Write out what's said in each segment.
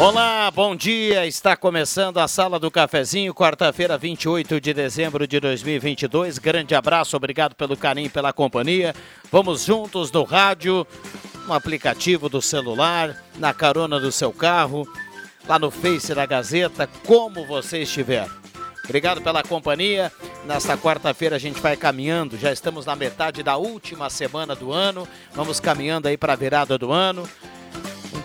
Olá, bom dia. Está começando a Sala do Cafezinho, quarta-feira, 28 de dezembro de 2022. Grande abraço, obrigado pelo carinho pela companhia. Vamos juntos no rádio, no aplicativo do celular, na carona do seu carro, lá no Face da Gazeta, como você estiver. Obrigado pela companhia. Nesta quarta-feira a gente vai caminhando, já estamos na metade da última semana do ano. Vamos caminhando aí para a virada do ano.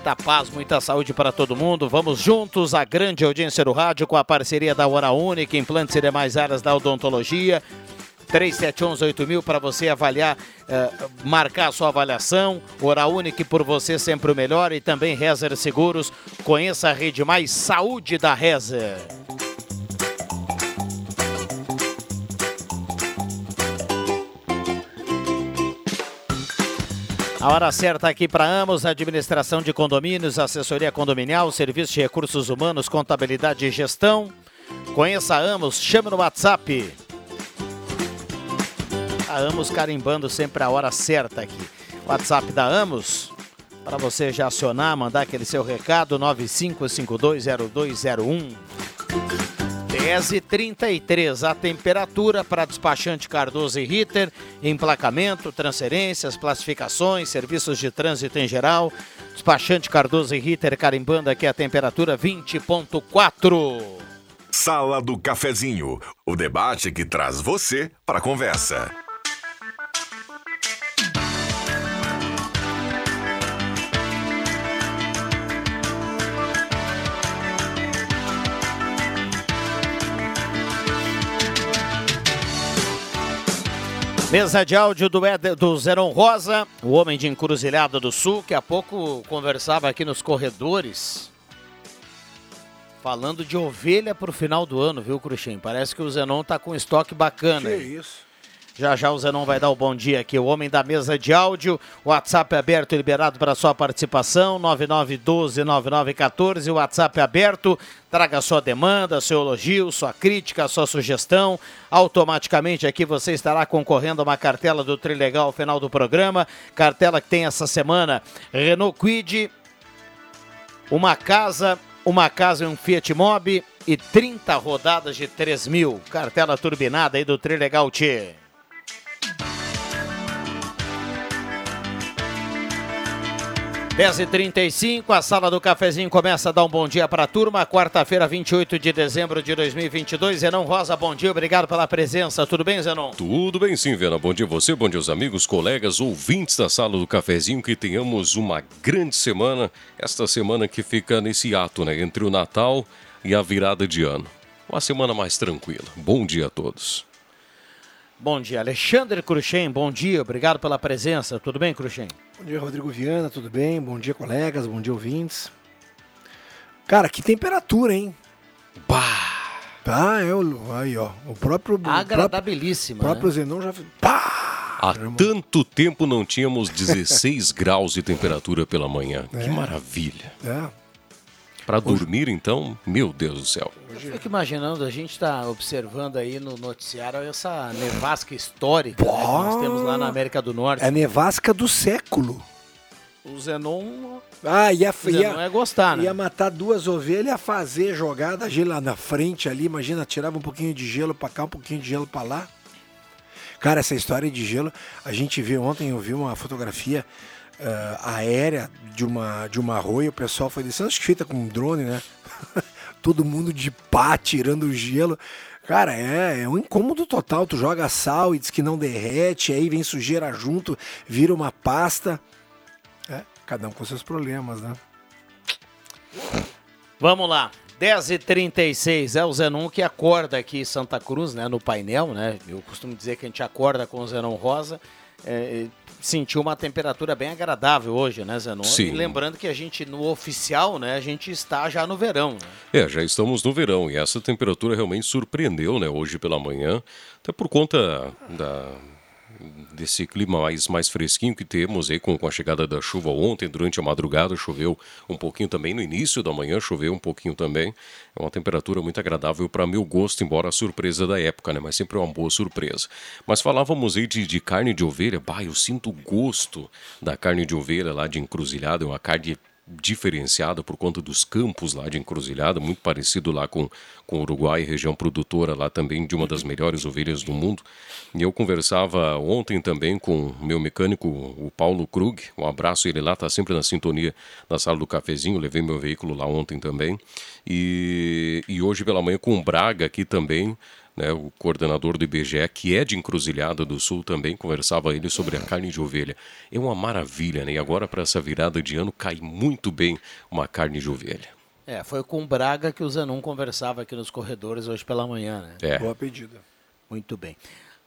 Muita paz, muita saúde para todo mundo. Vamos juntos à grande audiência do rádio com a parceria da Hora Única, implantes e demais áreas da odontologia. 3711-8000 para você avaliar, eh, marcar a sua avaliação. Hora Única por você sempre o melhor e também Rezer Seguros. Conheça a rede mais saúde da Rezer. A hora certa aqui para Amos, administração de condomínios, assessoria condominial, serviço de recursos humanos, contabilidade e gestão. Conheça a Amos, chame no WhatsApp. A Amos carimbando sempre a hora certa aqui. WhatsApp da Amos, para você já acionar, mandar aquele seu recado, 95520201. 10 e 33 a temperatura para despachante Cardoso e Ritter, emplacamento, transferências, classificações, serviços de trânsito em geral. Despachante Cardoso e Ritter carimbando aqui a temperatura 20.4. Sala do Cafezinho, o debate que traz você para a conversa. Mesa de áudio do, Ed, do Zeron Rosa, o homem de Encruzilhada do Sul, que há pouco conversava aqui nos corredores, falando de ovelha para o final do ano, viu, Cruxem? Parece que o Zenon tá com estoque bacana. Que aí. isso. Já já o Zenon vai dar o bom dia aqui. O homem da mesa de áudio, o WhatsApp é aberto e liberado para sua participação, 99129914, o WhatsApp é aberto. Traga sua demanda, seu elogio, sua crítica, sua sugestão. Automaticamente aqui você estará concorrendo a uma cartela do Trilegal ao final do programa. Cartela que tem essa semana Renault Quid, uma casa, uma casa e um Fiat Mobi e 30 rodadas de 3 mil. Cartela turbinada aí do Trilegal T. 10h35, a sala do cafezinho começa a dar um bom dia para a turma. Quarta-feira, 28 de dezembro de 2022. Zenon Rosa, bom dia, obrigado pela presença. Tudo bem, Zenon? Tudo bem, sim, Vena. Bom dia você, bom dia os amigos, colegas, ouvintes da sala do cafezinho. Que tenhamos uma grande semana. Esta semana que fica nesse ato, né? Entre o Natal e a virada de ano. Uma semana mais tranquila. Bom dia a todos. Bom dia, Alexandre Cruxem, bom dia, obrigado pela presença. Tudo bem, Cruxem? Bom dia, Rodrigo Viana, tudo bem? Bom dia, colegas, bom dia, ouvintes. Cara, que temperatura, hein? Pá! Tá, é o. Aí, ó. O próprio. Agradabilíssima. O próprio né? Zenon já. Pá! Há tanto tempo não tínhamos 16 graus de temperatura pela manhã. É. Que maravilha. É. Para dormir, então, meu Deus do céu. Eu fico imaginando, a gente está observando aí no noticiário essa nevasca histórica né, que nós temos lá na América do Norte. É a nevasca do século. O Zenon, Ah, ia, o Zenon ia, é gostar, né? ia matar duas ovelhas, ia fazer jogada gelo lá na frente ali, imagina, tirava um pouquinho de gelo pra cá, um pouquinho de gelo pra lá. Cara, essa história de gelo, a gente viu ontem, eu vi uma fotografia ah, aérea de uma, de uma arroia, o pessoal foi descendo, acho que feita com um drone, né? Todo mundo de pá, tirando o gelo. Cara, é, é um incômodo total. Tu joga sal e diz que não derrete, aí vem sujeira junto, vira uma pasta. É, cada um com seus problemas, né? Vamos lá. 10h36, é o Zenon que acorda aqui em Santa Cruz, né, no painel, né? Eu costumo dizer que a gente acorda com o Zenon Rosa. É, sentiu uma temperatura bem agradável hoje, né, Zenon? Sim. E lembrando que a gente, no oficial, né, a gente está já no verão, né? É, já estamos no verão e essa temperatura realmente surpreendeu, né, hoje pela manhã, até por conta da, desse clima mais, mais fresquinho que temos aí com, com a chegada da chuva ontem, durante a madrugada choveu um pouquinho também, no início da manhã choveu um pouquinho também, é uma temperatura muito agradável para meu gosto, embora a surpresa da época, né, mas sempre é uma boa surpresa. Mas falávamos aí de, de carne de ovelha, bah, eu sinto o gosto da carne de ovelha lá de encruzilhada, é uma carne diferenciada por conta dos campos lá de Encruzilhada, muito parecido lá com, com o Uruguai, região produtora lá também de uma das melhores ovelhas do mundo. E eu conversava ontem também com meu mecânico, o Paulo Krug, um abraço, ele lá está sempre na sintonia na sala do cafezinho, levei meu veículo lá ontem também. E, e hoje pela manhã com o Braga aqui também, né, o coordenador do IBGE, que é de Encruzilhada do Sul também, conversava ele sobre a carne de ovelha. É uma maravilha, né? E agora para essa virada de ano cai muito bem uma carne de ovelha. É, foi com o Braga que o Zenon conversava aqui nos corredores hoje pela manhã, né? É. Boa pedida. Muito bem.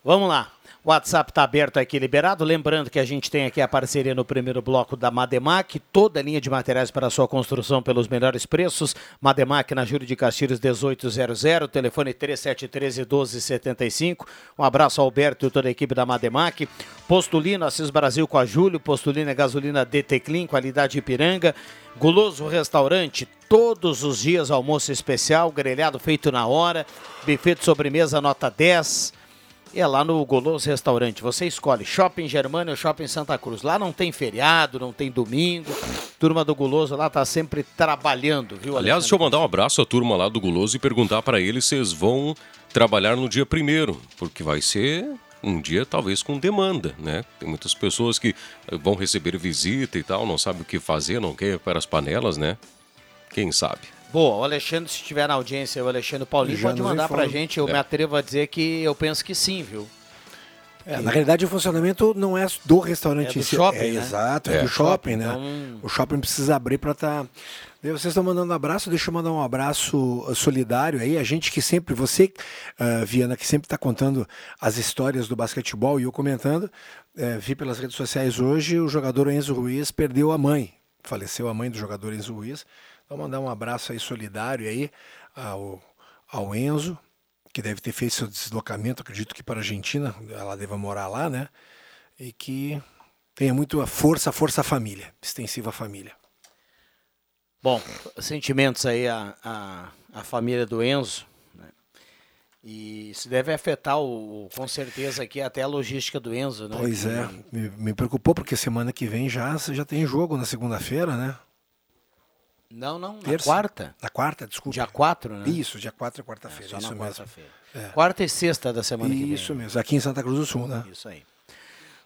Vamos lá. O WhatsApp está aberto aqui, liberado. Lembrando que a gente tem aqui a parceria no primeiro bloco da Mademac, toda a linha de materiais para sua construção pelos melhores preços. Mademac na Júlio de Castilhos 1800, telefone 3713 1275. Um abraço ao Alberto e toda a equipe da Mademac. Postulino, Assis Brasil com a Júlio. Postulino é gasolina DT Clean, qualidade Ipiranga. Guloso Restaurante, todos os dias almoço especial, grelhado feito na hora, buffet de sobremesa nota 10. É lá no Goloso Restaurante. Você escolhe Shopping Germânia ou Shopping Santa Cruz. Lá não tem feriado, não tem domingo. Turma do Goloso lá tá sempre trabalhando, viu? Aliás, deixa eu mandar um abraço à turma lá do Guloso e perguntar para eles se eles vão trabalhar no dia primeiro, porque vai ser um dia talvez com demanda, né? Tem muitas pessoas que eh, vão receber visita e tal, não sabe o que fazer, não quer para as panelas, né? Quem sabe? Boa, o Alexandre, se estiver na audiência, o Alexandre Paulinho Já pode mandar pra informa. gente. Eu É. me atrevo a dizer que eu penso que sim, viu? É, na realidade, o funcionamento não é do restaurante É do em si. shopping, é, né? Exato, é, É. do shopping, né? Então- O shopping precisa abrir para estar. Vocês estão mandando um abraço, deixa eu mandar um abraço uh, solidário aí. A gente que sempre, você, uh, Viana, que sempre está contando as histórias do basquetebol e eu comentando, eh, vi pelas redes sociais hoje o jogador Enzo Ruiz perdeu a mãe. Faleceu a mãe do jogador Enzo Ruiz. Então, mandar um abraço aí solidário aí ao, ao Enzo, que deve ter feito seu deslocamento, acredito que para a Argentina, ela deva morar lá, né? E que tenha muito força, força família, extensiva família. Bom, sentimentos aí à, à, à família do Enzo. né? E isso deve afetar, o, com certeza, aqui até a logística do Enzo, né? Pois é, me, me preocupou porque semana que vem já, já tem jogo na segunda-feira, né? Não, não, na Terça. quarta. Na quarta, desculpa. Dia 4, né? Isso, dia 4 é quarta-feira, Só isso na quarta-feira. Quarta e sexta da semana que vem. Isso mesmo, aqui em Santa Cruz do Sul, né? Isso aí.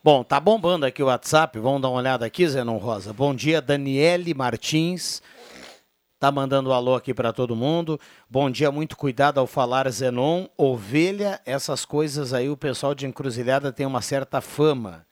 Bom, tá bombando aqui o WhatsApp. Vamos dar uma olhada aqui, Zenon Rosa. Bom dia, Daniele Martins. Tá mandando um alô aqui para todo mundo. Bom dia, muito cuidado ao falar Zenon. Ovelha, essas coisas aí, o pessoal de Encruzilhada tem uma certa fama.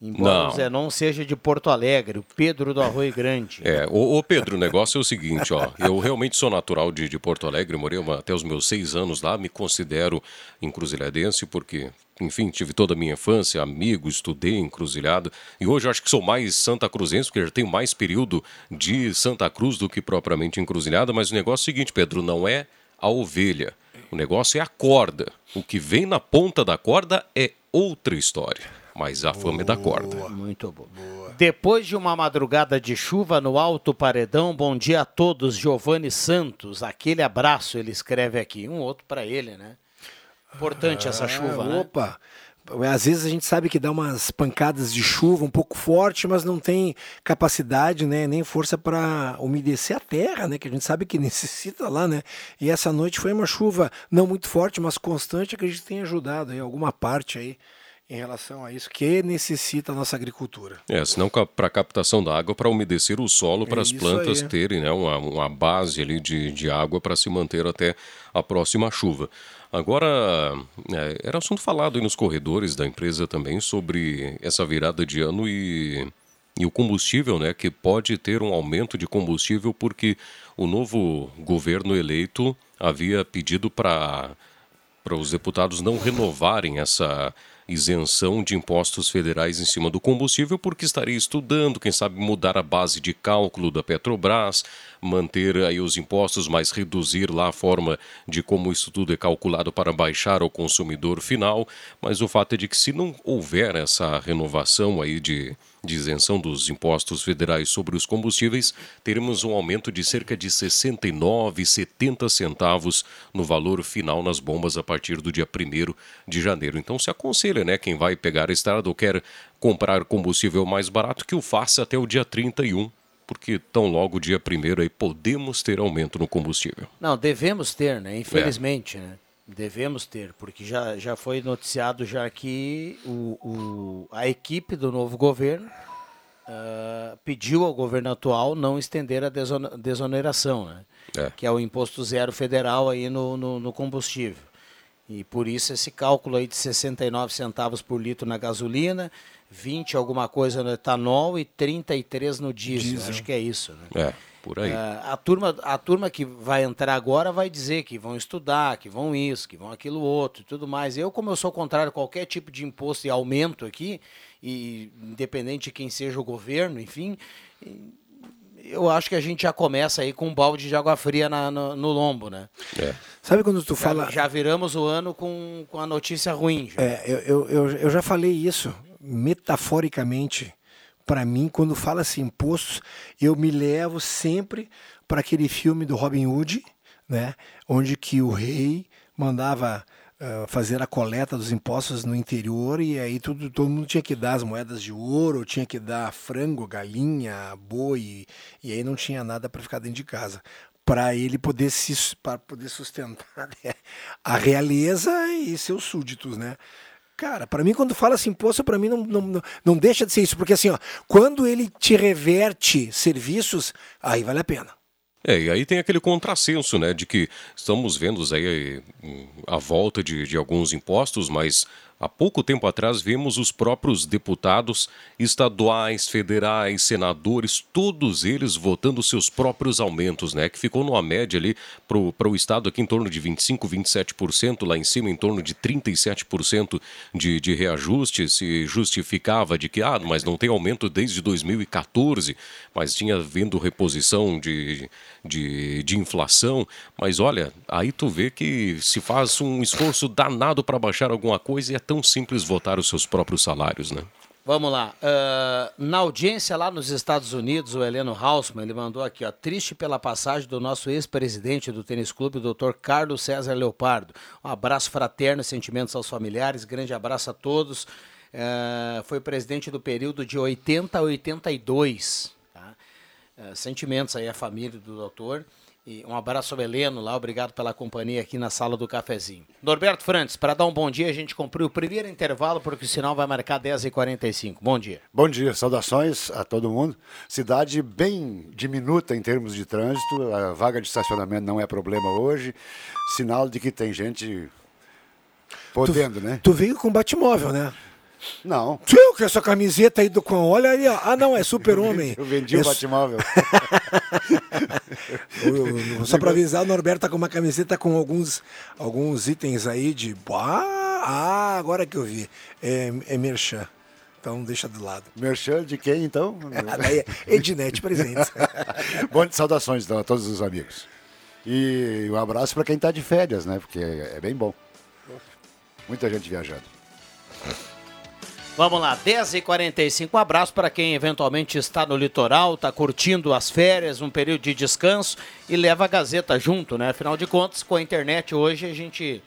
Embora Não. o Zenon seja de Porto Alegre, o Pedro do Arroio Grande. É, ô, ô, Pedro, o negócio é o seguinte, ó. Eu realmente sou natural de, de Porto Alegre, morei uma- até os meus seis anos lá, me considero encruzilhadense, porque, enfim, tive toda a minha infância, amigo, estudei em encruzilhada, e hoje eu acho que sou mais Santa Cruzense, porque já tenho mais período de Santa Cruz do que propriamente encruzilhada, mas o negócio é o seguinte, Pedro, não é a ovelha, o negócio é a corda. O que vem na ponta da corda é outra história. Mas a fama é da corda. Muito bom. Depois de uma madrugada de chuva no Alto Paredão, bom dia a todos. Giovanni Santos, aquele abraço, ele escreve aqui. Um outro para ele, né? Importante essa chuva, Ah, né? Opa! Às vezes a gente sabe que dá umas pancadas de chuva um pouco forte, mas não tem capacidade, né, nem força para umedecer a terra, né, que a gente sabe que necessita lá, né? E essa noite foi uma chuva não muito forte, mas constante, acredito que tenha ajudado aí alguma parte aí em relação a isso que necessita a nossa agricultura. É, senão para captação da água, para umedecer o solo, para as isso plantas aí. terem né, uma, uma base ali de, de água para se manter até a próxima chuva. Agora, é, era assunto falado aí nos corredores da empresa também sobre essa virada de ano e, e o combustível, né, que pode ter um aumento de combustível porque o novo governo eleito havia pedido para para os deputados não renovarem essa isenção de impostos federais em cima do combustível, porque estaria estudando, quem sabe mudar a base de cálculo da Petrobras, manter aí os impostos, mas reduzir lá a forma de como isso tudo é calculado para baixar ao consumidor final. Mas o fato é de que se não houver essa renovação aí de, de isenção dos impostos federais sobre os combustíveis, teremos um aumento de cerca de 69, 70 centavos no valor final nas bombas a partir do dia 1 de janeiro. Então se aconselha, né, quem vai pegar a estrada ou quer comprar combustível mais barato, que o faça até o dia 31, porque tão logo o dia 1 aí podemos ter aumento no combustível. Não, devemos ter, né? Infelizmente, né? Devemos ter, porque já, já foi noticiado já que o, o- a equipe do novo governo ah, pediu ao governo atual não estender a deson- desoneração, né? É. que é o imposto zero federal aí no, no, no combustível. E por isso esse cálculo aí de 69 centavos por litro na gasolina, 20 alguma coisa no etanol e 33 no diesel. Diesel. Acho que é isso, né? É, por aí. Ah, a, turma, a turma que vai entrar agora vai dizer que vão estudar, que vão isso, que vão aquilo outro e tudo mais. Eu, como eu sou contrário a qualquer tipo de imposto e aumento aqui, e independente de quem seja o governo, enfim, eu acho que a gente já começa aí com um balde de água fria na- no, no lombo, né? É. Sabe quando tu Já, fala já viramos o ano com, com a notícia ruim. já. É, eu, eu, eu, eu já falei isso metaforicamente. Para mim, quando fala-se impostos, eu me levo sempre para aquele filme do Robin Hood, né, onde que o rei mandava ah, fazer a coleta dos impostos no interior e aí tudo, todo mundo tinha que dar as moedas de ouro, tinha que dar frango, galinha, boi, e aí não tinha nada para ficar dentro de casa para ele poder se para poder sustentar né, a realeza e seus súditos, né? Cara, para mim quando fala assim imposto, para mim não, não, não, não deixa de ser isso, porque assim, ó, quando ele te reverte serviços, aí vale a pena. É, e aí tem aquele contrassenso, né, de que estamos vendo aí hum, a volta de, de alguns impostos, mas há pouco tempo atrás vimos os próprios deputados estaduais, federais, senadores, todos eles votando seus próprios aumentos, né, que ficou numa média ali para o estado aqui em torno de 25, 27%, lá em cima em torno de 37% de, de reajuste, se justificava de que, ah, mas não tem aumento desde 2014, mas tinha vindo reposição de, de, de inflação. Mas olha, aí tu vê que se faz um esforço danado para baixar alguma coisa e é tão simples votar os seus próprios salários, né? Vamos lá. Ah, na audiência lá nos Estados Unidos, o Heleno Hausmann, ele mandou aqui, ó, triste pela passagem do nosso ex-presidente do tênis clube, o doutor Carlos César Leopardo. Um abraço fraterno, sentimentos aos familiares, grande abraço a todos. Ah, foi presidente do período de 80 a 82. Tá? Ah, sentimentos aí à família do doutor. E um abraço ao Heleno lá, obrigado pela companhia aqui na sala do cafezinho. Norberto Frantes, para dar um bom dia, a gente cumpriu o primeiro intervalo, porque o sinal vai marcar 10h45. Bom dia. Bom dia, saudações a todo mundo. Cidade bem diminuta em termos de trânsito, a vaga de estacionamento não é problema hoje. Sinal de que tem gente podendo, né? Tu veio com Batmóvel, né? Não, Tu com essa camiseta aí do com olha ali, ó. Ah, não, é super-homem. eu vendi É o su- Batmóvel. Só para avisar, o Norberto tá com uma camiseta com alguns, alguns itens aí de. Ah, agora que eu vi. É, é merchan. Então deixa do lado. Merchan de quem, então? É Ednet presente. Bom, saudações então, a todos os amigos. E um abraço para quem está de férias, né? Porque é bem bom. Muita gente viajando. Vamos lá, 10h45. Um abraço para quem eventualmente está no litoral, está curtindo as férias, um período de descanso e leva a Gazeta junto, né? Afinal de contas, com a internet hoje a gente.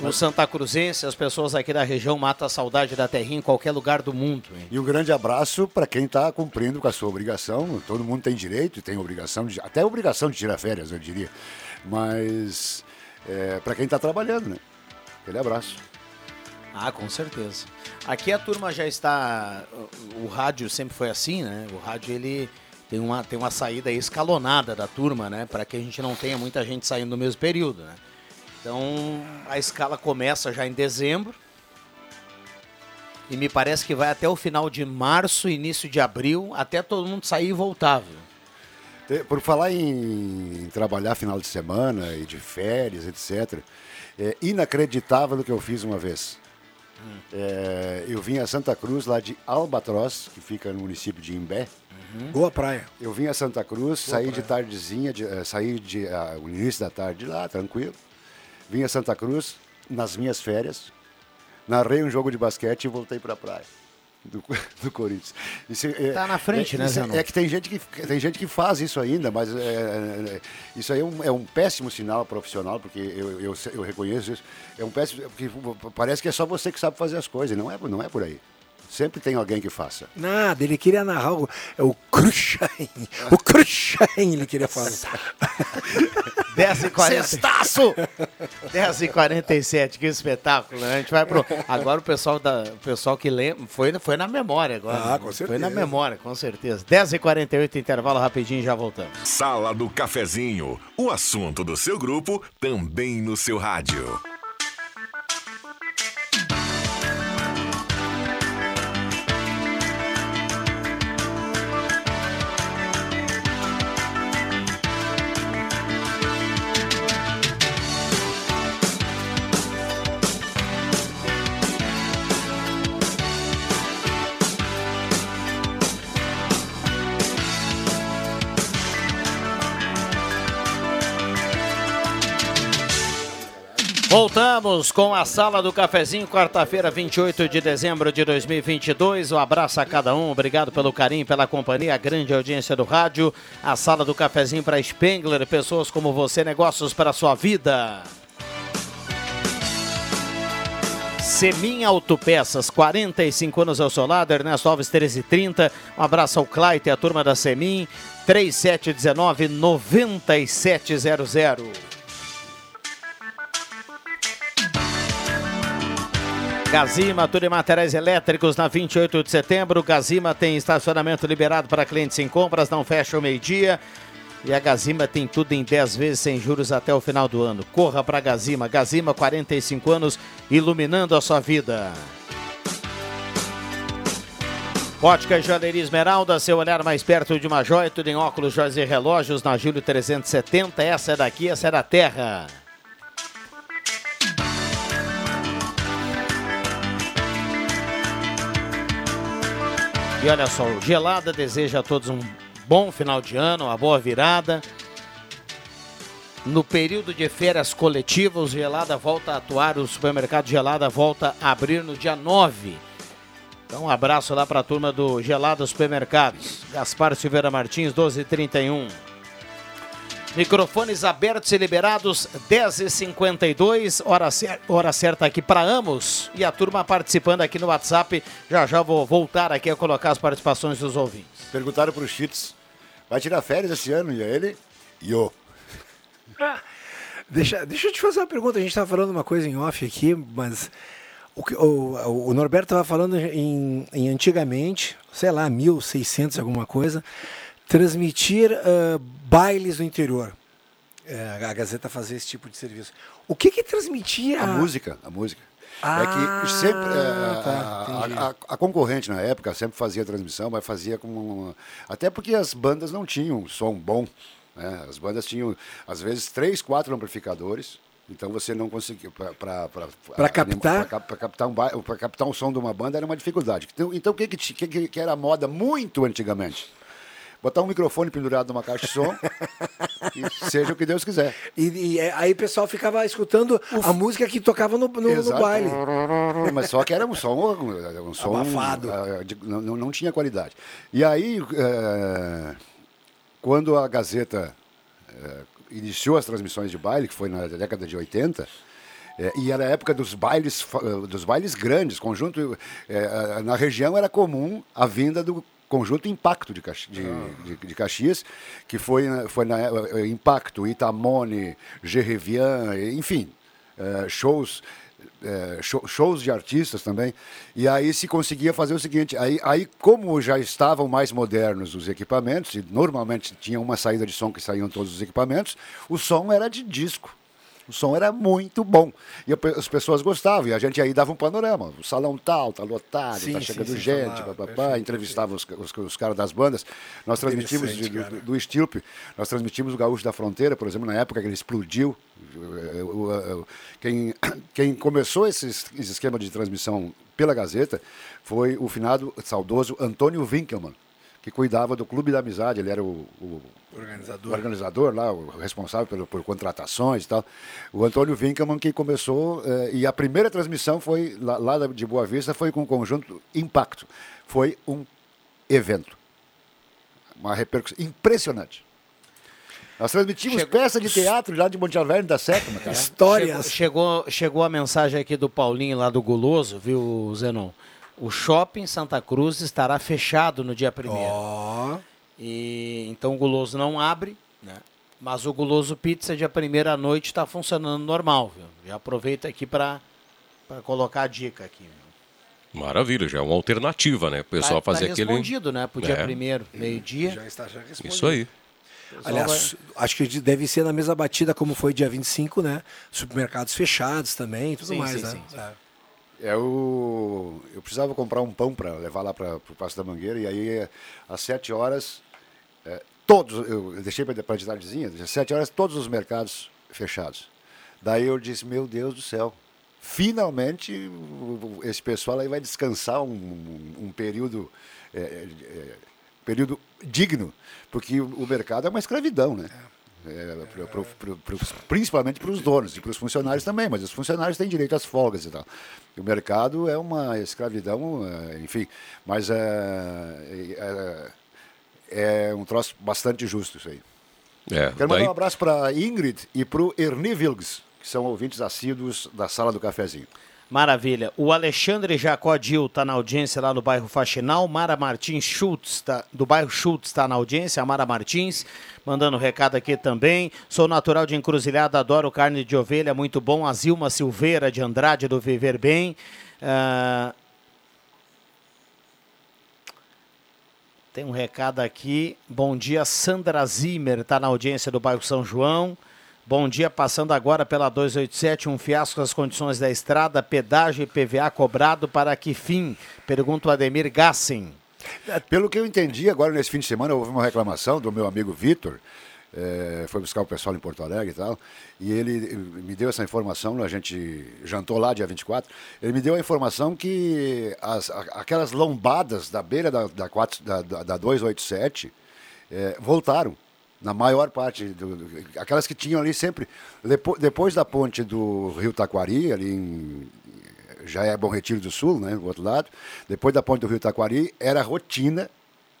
O Santa Cruzense, as pessoas aqui da região matam a saudade da terrinha em qualquer lugar do mundo. Hein? E um grande abraço para quem está cumprindo com a sua obrigação. Todo mundo tem direito, tem obrigação, de, até obrigação de tirar férias, eu diria. Mas é, para quem está trabalhando, né? Aquele abraço. Ah, com certeza. Aqui a turma já está. O rádio sempre foi assim, né? O rádio ele tem uma, tem uma saída escalonada da turma, né? Para que a gente não tenha muita gente saindo no mesmo período, né? Então a escala começa já em dezembro. E me parece que vai até o final de março, início de abril, até todo mundo sair e voltar. Viu? Por falar em, em trabalhar final de semana e de férias, etc., é inacreditável o que eu fiz uma vez. Hum. É, eu vim a Santa Cruz, lá de Albatroz, que fica no município de Imbé. Uhum. Boa praia. Eu vim a Santa Cruz, Boa saí praia. de tardezinha, de, uh, saí de, uh, o início da tarde de lá, tranquilo. Vim a Santa Cruz nas minhas férias, narrei um jogo de basquete e voltei para a praia. Do, do, Corinthians. Isso é, tá na frente, é, né? É, é que tem gente que, tem gente que faz isso ainda, mas é, é, isso aí é um, é um, péssimo sinal profissional, porque eu, eu, eu, reconheço isso. É um péssimo, porque parece que é só você que sabe fazer as coisas, não é, não é por aí. Sempre tem alguém que faça. Nada, ele queria narrar o, é o Cruxain. O Cruxain ele queria falar. 10h40. 10h47, que espetáculo. Né? A gente vai pro. Agora o pessoal, da, o pessoal que lembra. Foi, foi na memória agora. Ah, com certeza. Foi na memória, com certeza. 10h48, intervalo rapidinho já voltamos. Sala do Cafezinho. O assunto do seu grupo também no seu rádio. Voltamos com a Sala do Cafezinho, quarta-feira, 28 de dezembro de 2022. Um abraço a cada um, obrigado pelo carinho, pela companhia, a grande audiência do rádio. A Sala do Cafezinho para Spengler, pessoas como você, negócios para sua vida. Semin Autopeças, 45 anos ao seu lado, Ernesto Alves 1330. Um abraço ao Claite e a turma da Semin, 3719 9700. Gazima, tudo em materiais elétricos na 28 de setembro. Gazima tem estacionamento liberado para clientes em compras, não fecha o meio-dia. E a Gazima tem tudo em 10 vezes sem juros até o final do ano. Corra para Gazima. Gazima, 45 anos, iluminando a sua vida. Ótica Joalheria Esmeralda, seu olhar mais perto de uma joia, tudo em óculos, joias e relógios na Júlio 370. Essa é daqui, essa é da terra. E olha só, o Gelada deseja a todos um bom final de ano, uma boa virada. No período de férias coletivas, Gelada volta a atuar, o supermercado Gelada volta a abrir no dia 9. Então, um abraço lá para a turma do Gelada Supermercados. Gaspar Silveira Martins, 1231. Microfones abertos e liberados, 10h52, hora, cer hora certa aqui para Amos. E a turma participando aqui no WhatsApp. Já já vou voltar aqui a colocar as participações dos ouvintes. Perguntaram para o Chits, vai tirar férias esse ano? E ele, yo. Deixa, deixa eu te fazer uma pergunta. A gente estava falando uma coisa em off aqui, mas o, o, o Norberto estava falando em, em antigamente, sei lá, 1600 alguma coisa transmitir uh, bailes no interior. É, a Gazeta fazia esse tipo de serviço. O que que transmitia? A música, a música. Ah, é que ah, sempre é, tá, a, a, a, concorrente na época sempre fazia transmissão, mas fazia com uma, até porque as bandas não tinham som bom. Né? As bandas tinham às vezes três, quatro amplificadores. Então você não conseguia para para captar para captar um para captar um som de uma banda era uma dificuldade. Então, então o que que, que que era moda muito antigamente? Botar um microfone pendurado numa caixa de som e seja o que Deus quiser. E, e é, aí o pessoal ficava escutando a música que tocava no, no, no baile. Mas só que era um som, um som Abafado. ah, de- não, não- tinha qualidade. E aí, eh, quando a Gazeta eh, iniciou as transmissões de baile, que foi na década de 80, eh, e era a época dos bailes, dos bailes grandes, conjunto. eh, na região era comum a vinda do conjunto Impacto de, Caxi- de, de- de Caxias, que foi, na- foi na eh, Impacto, Itamone, Gerrevian, enfim, eh, shows. eh, show- shows de artistas também e aí se conseguia fazer o seguinte aí, aí como já estavam mais modernos os equipamentos e normalmente tinha uma saída de som que saíam todos os equipamentos o som era de disco o som era muito bom. E as pessoas gostavam. E a gente aí dava um panorama. O salão tal, tá lotado, Sim, tá chegando sim, gente, papapá, perfeito. entrevistava os, os, os caras das bandas. Nós transmitimos de- do, do Stilpe, nós transmitimos o Gaúcho da Fronteira, por exemplo, na época que ele explodiu. Eh, o- Quem, quem começou esse, es- esse esquema de transmissão pela Gazeta foi o finado, saudoso Antônio Winkelmann, que cuidava do Clube da Amizade. Ele era o- o Organizador. o organizador lá, o responsável pelo, por contratações e tal, o Antônio Winkelmann que começou, eh, e a primeira transmissão foi, lá, lá de Boa Vista, foi com o conjunto Impacto. Foi um evento. Uma repercussão impressionante. Nós transmitimos Chegou- peça de teatro lá de Monte Alverne da Sétima, cara. Histórias. Chegou, chegou, chegou a mensagem aqui do Paulinho lá do Guloso, viu, Zenon? O shopping Santa Cruz estará fechado no dia primeiro. Ó, E então o Guloso não abre, né? Mas o Guloso Pizza dia primeira à noite está funcionando normal, viu? Já aproveita aqui para colocar a dica aqui. viu? Maravilha, já é uma alternativa, né? O pessoal tá, fazer tá aquele. respondido, né? Pro dia É. primeiro, meio-dia. já está já respondido. Isso aí. Aliás, acho que deve ser na mesma batida como foi dia 25, né? Supermercados fechados também e tudo Sim, mais, sim, né? sim. É. É o... Eu precisava comprar um pão para levar lá para o Passo da Mangueira, e aí, às sete horas, eh, todos, eu deixei para de tardezinha, às sete horas, todos os mercados fechados. Daí eu disse, meu Deus do céu, finalmente esse pessoal aí vai descansar um, um- um período, eh, eh, período digno, porque o, mercado é uma escravidão, né? É, pro- pro- pro- principalmente para os donos e para os funcionários também, mas os funcionários têm direito às folgas e tal. O mercado é uma escravidão, é, enfim, mas é, é, é um troço bastante justo isso aí. É, Quero mandar daí, um abraço para Ingrid e para o Ernie Vilgs, que são ouvintes assíduos da sala do cafezinho. Maravilha. O Alexandre Jacó Dil está na audiência lá no bairro Faxinal. Mara Martins Schultz, tá, do bairro Schultz, está na audiência. A Mara Martins, mandando recado aqui também. Sou natural de Encruzilhada, adoro carne de ovelha, muito bom. A Zilma Silveira de Andrade, do Viver Bem. Ah, Tem um recado aqui. Bom dia, Sandra Zimmer, está na audiência do bairro São João. Bom dia, passando agora pela 287, um fiasco das condições da estrada, pedágio e PVA cobrado para que fim? Pergunta o Ademir Gassen. Pelo que eu entendi, agora nesse fim de semana houve uma reclamação do meu amigo Vitor, eh, foi buscar o pessoal em Porto Alegre e tal, e ele me deu essa informação, a gente jantou lá dia 24, ele me deu a informação que as, aquelas lombadas da beira da, da, quatro- da, da- da 287 eh, voltaram. Na maior parte, do, do- aquelas que tinham ali sempre, depo- depois da ponte do Rio Taquari, ali em, já é Bom Retiro do Sul, né, do outro lado. Depois da ponte do Rio Taquari, era rotina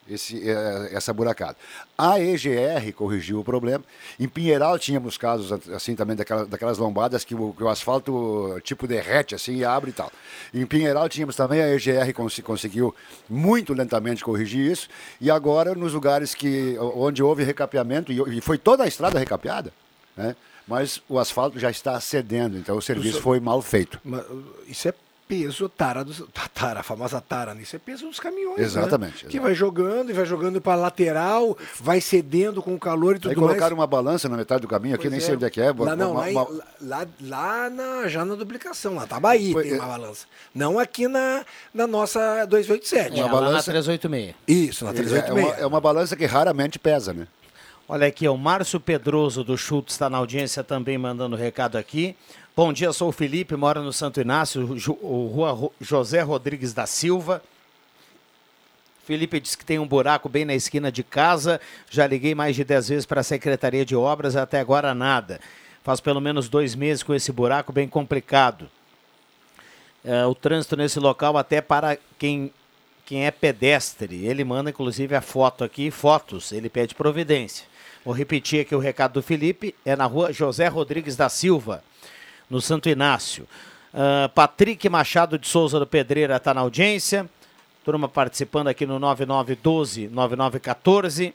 esse, eh, essa buracada. A EGR corrigiu o problema. Em Pinheiral tínhamos casos assim também daquela- daquelas lombadas que o, que o asfalto tipo derrete assim e abre e tal. Em Pinheiral tínhamos também a EGR cons- conseguiu muito lentamente corrigir isso. E agora nos lugares que onde houve recapeamento e, foi toda a estrada recapeada, né? Mas o asfalto já está cedendo, então o serviço foi mal feito. Isso é peso tara dos. Tara, a famosa tara, né? Isso é peso dos caminhões. né? Exatamente, Que exato. vai jogando e vai jogando para lateral, vai cedendo com o calor e tudo Aí mais. colocaram uma balança na metade do caminho aqui, Pois nem sei onde é que é. Lá, não, uma- lá, uma- lá, lá na, já na duplicação, lá tá Bahia Foi- tem é- uma balança. Não aqui na, na nossa 287. É, Uma lá na balança- 386. Isso, na É, 386. uma, é uma balança que raramente pesa, né? Olha aqui, o Márcio Pedroso do Schultz está na audiência também mandando recado aqui. Bom dia, sou o Felipe, moro no Santo Inácio, Rua José Rodrigues da Silva. Felipe disse que tem um buraco bem na esquina de casa. Já liguei mais de 10 vezes para a Secretaria de Obras, até agora nada. Faz pelo menos dois meses com esse buraco bem complicado. É, o trânsito nesse local, até para quem, quem é pedestre. Ele manda, inclusive, a foto aqui, fotos. Ele pede providência. Vou repetir aqui o recado do Felipe. É na rua José Rodrigues da Silva, no Santo Inácio. Uh, Patrick Machado de Souza do Pedreira está na audiência. Turma participando aqui no 9912-9914.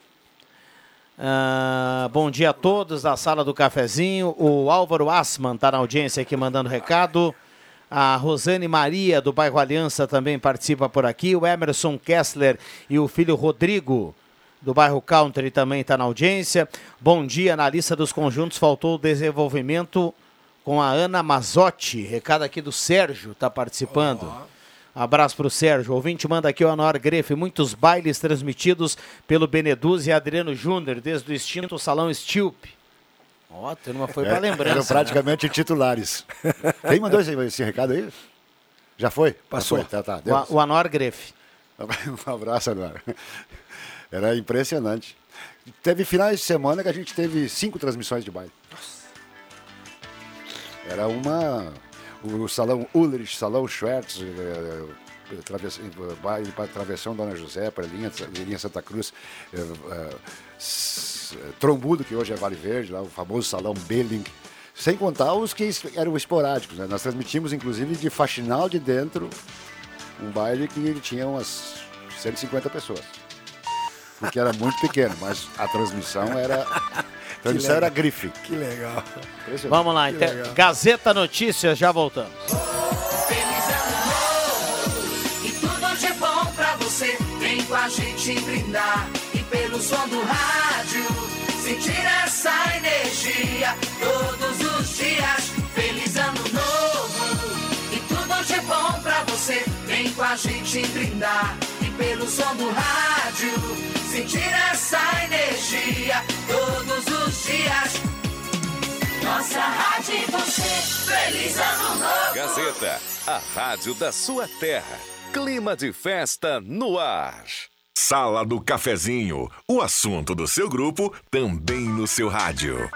Uh, bom dia a todos da sala do cafezinho. O Álvaro Asman está na audiência aqui mandando recado. A Rosane Maria, do bairro Aliança, também participa por aqui. O Emerson Kessler e o filho Rodrigo, do bairro Country, também está na audiência. Bom dia, na lista dos conjuntos faltou o desenvolvimento com a Ana Mazotti. Recado aqui do Sérgio, está participando. Oh. Abraço para o Sérgio. Ouvinte manda aqui o Anuar Grefe. Muitos bailes transmitidos pelo Beneduz e Adriano Júnior, desde o extinto Salão Stilp. Ó, oh, turma foi para é, lembrança. Eram né? praticamente né? titulares. Quem mandou esse, esse, recado aí? Já foi? Passou. Já foi. Tá, tá, o, o Anuar Grefe. Um abraço, Anuar. Era impressionante. Teve finais de semana que a gente teve cinco transmissões de baile. Era uma o salão Ulrich, salão Schwartz, eh, eh, baile para Travessão Dona José, para linha, linha Santa Cruz, eh, Trombudo, que hoje é Vale Verde, lá, o famoso salão Belling, sem contar os que eram esporádicos. Né? Nós transmitimos, inclusive, de faxinal de dentro, um baile que tinha umas 150 pessoas. Porque era muito pequeno, mas a transmissão era então isso era grife. Que legal. Vamos lá, então. Gazeta Notícias, já voltamos. Feliz ano novo e tudo de bom pra você. Vem com a gente brindar e pelo som do rádio sentir essa energia todos os dias. Feliz ano novo e tudo de bom pra você. Vem com a gente brindar e pelo som do rádio sentir essa energia todos os dias. Nossa rádio e você, feliz ano novo. Gazeta, a rádio da sua terra. Clima de festa no ar. Sala do Cafezinho, o assunto do seu grupo também no seu rádio.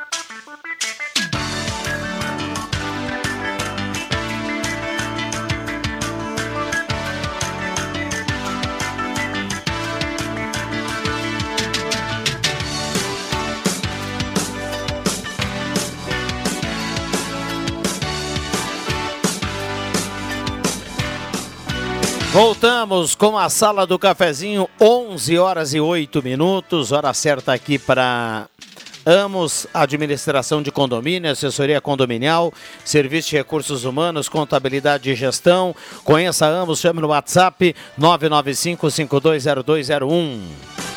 Voltamos com a sala do cafezinho, 11 horas e 8 minutos, hora certa aqui para Amos, administração de condomínio, assessoria condominial, serviço de recursos humanos, contabilidade e gestão. Conheça Amos, chame no WhatsApp 995 520201.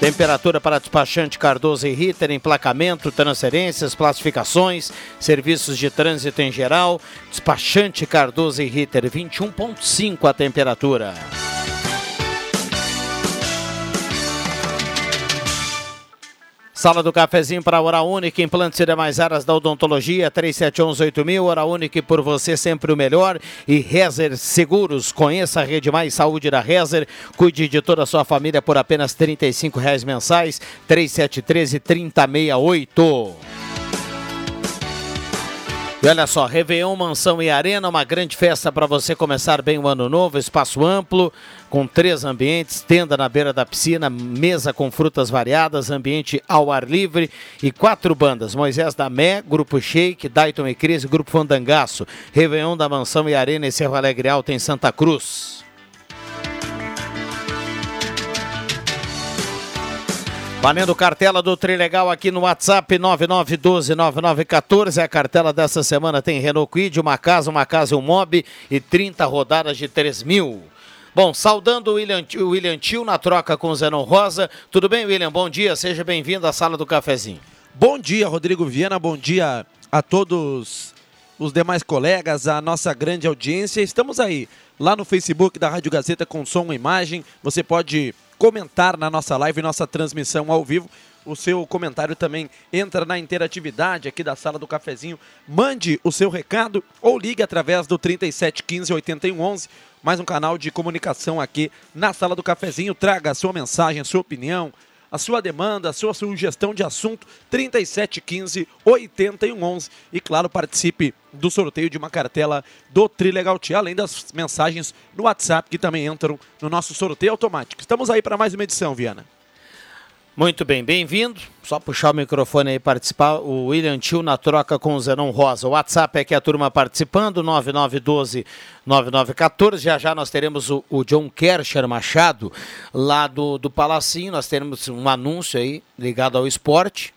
Temperatura para despachante Cardoso e Ritter, emplacamento, transferências, classificações, serviços de trânsito em geral. Despachante Cardoso e Ritter, 21,5 a temperatura. Sala do cafezinho para Hora Única, implantes e demais áreas da odontologia, 3711-8000, Hora Única por você sempre o melhor. E Rezer Seguros, conheça a Rede Mais Saúde da Rezer, cuide de toda a sua família por apenas R$ reais mensais, 3713-3068. E olha só, Réveillon, Mansão e Arena, uma grande festa para você começar bem o ano novo, espaço amplo, com três ambientes, tenda na beira da piscina, mesa com frutas variadas, ambiente ao ar livre e quatro bandas, Moisés da Mé, Grupo Shake, Dayton e Cris, Grupo Fandangaço, Réveillon da Mansão e Arena em Cerro Alegre Alto, em Santa Cruz. Valendo cartela do Trilegal aqui no WhatsApp 99129914. A cartela dessa semana tem Renault Quid, uma casa, uma casa e um mob e 30 rodadas de 3 mil. Bom, saudando o William, o William Tio na troca com o Zenon Rosa. Tudo bem, William? Bom dia, seja bem-vindo à sala do cafezinho. Bom dia, Rodrigo Viana. Bom dia a todos os demais colegas, a nossa grande audiência. Estamos aí lá no Facebook da Rádio Gazeta com som e imagem. Você pode comentar na nossa live, nossa transmissão ao vivo. O seu comentário também entra na interatividade aqui da sala do cafezinho. Mande o seu recado ou ligue através do 3715 8111 mais um canal de comunicação aqui na sala do cafezinho. Traga a sua mensagem, a sua opinião, a sua demanda, a sua sugestão de assunto 3715 8111 e claro, participe do sorteio de uma cartela do Trilegal Tia, além das mensagens no WhatsApp que também entram no nosso sorteio automático. Estamos aí para mais uma edição, Viana. Muito bem, bem-vindo. Só puxar o microfone aí e participar. O William Tio na troca com o Zenon Rosa. O WhatsApp é que a turma participando, 9912-9914. Já já nós teremos o, o John Kersher Machado, lá do, do Palacinho. Nós teremos um anúncio aí ligado ao esporte.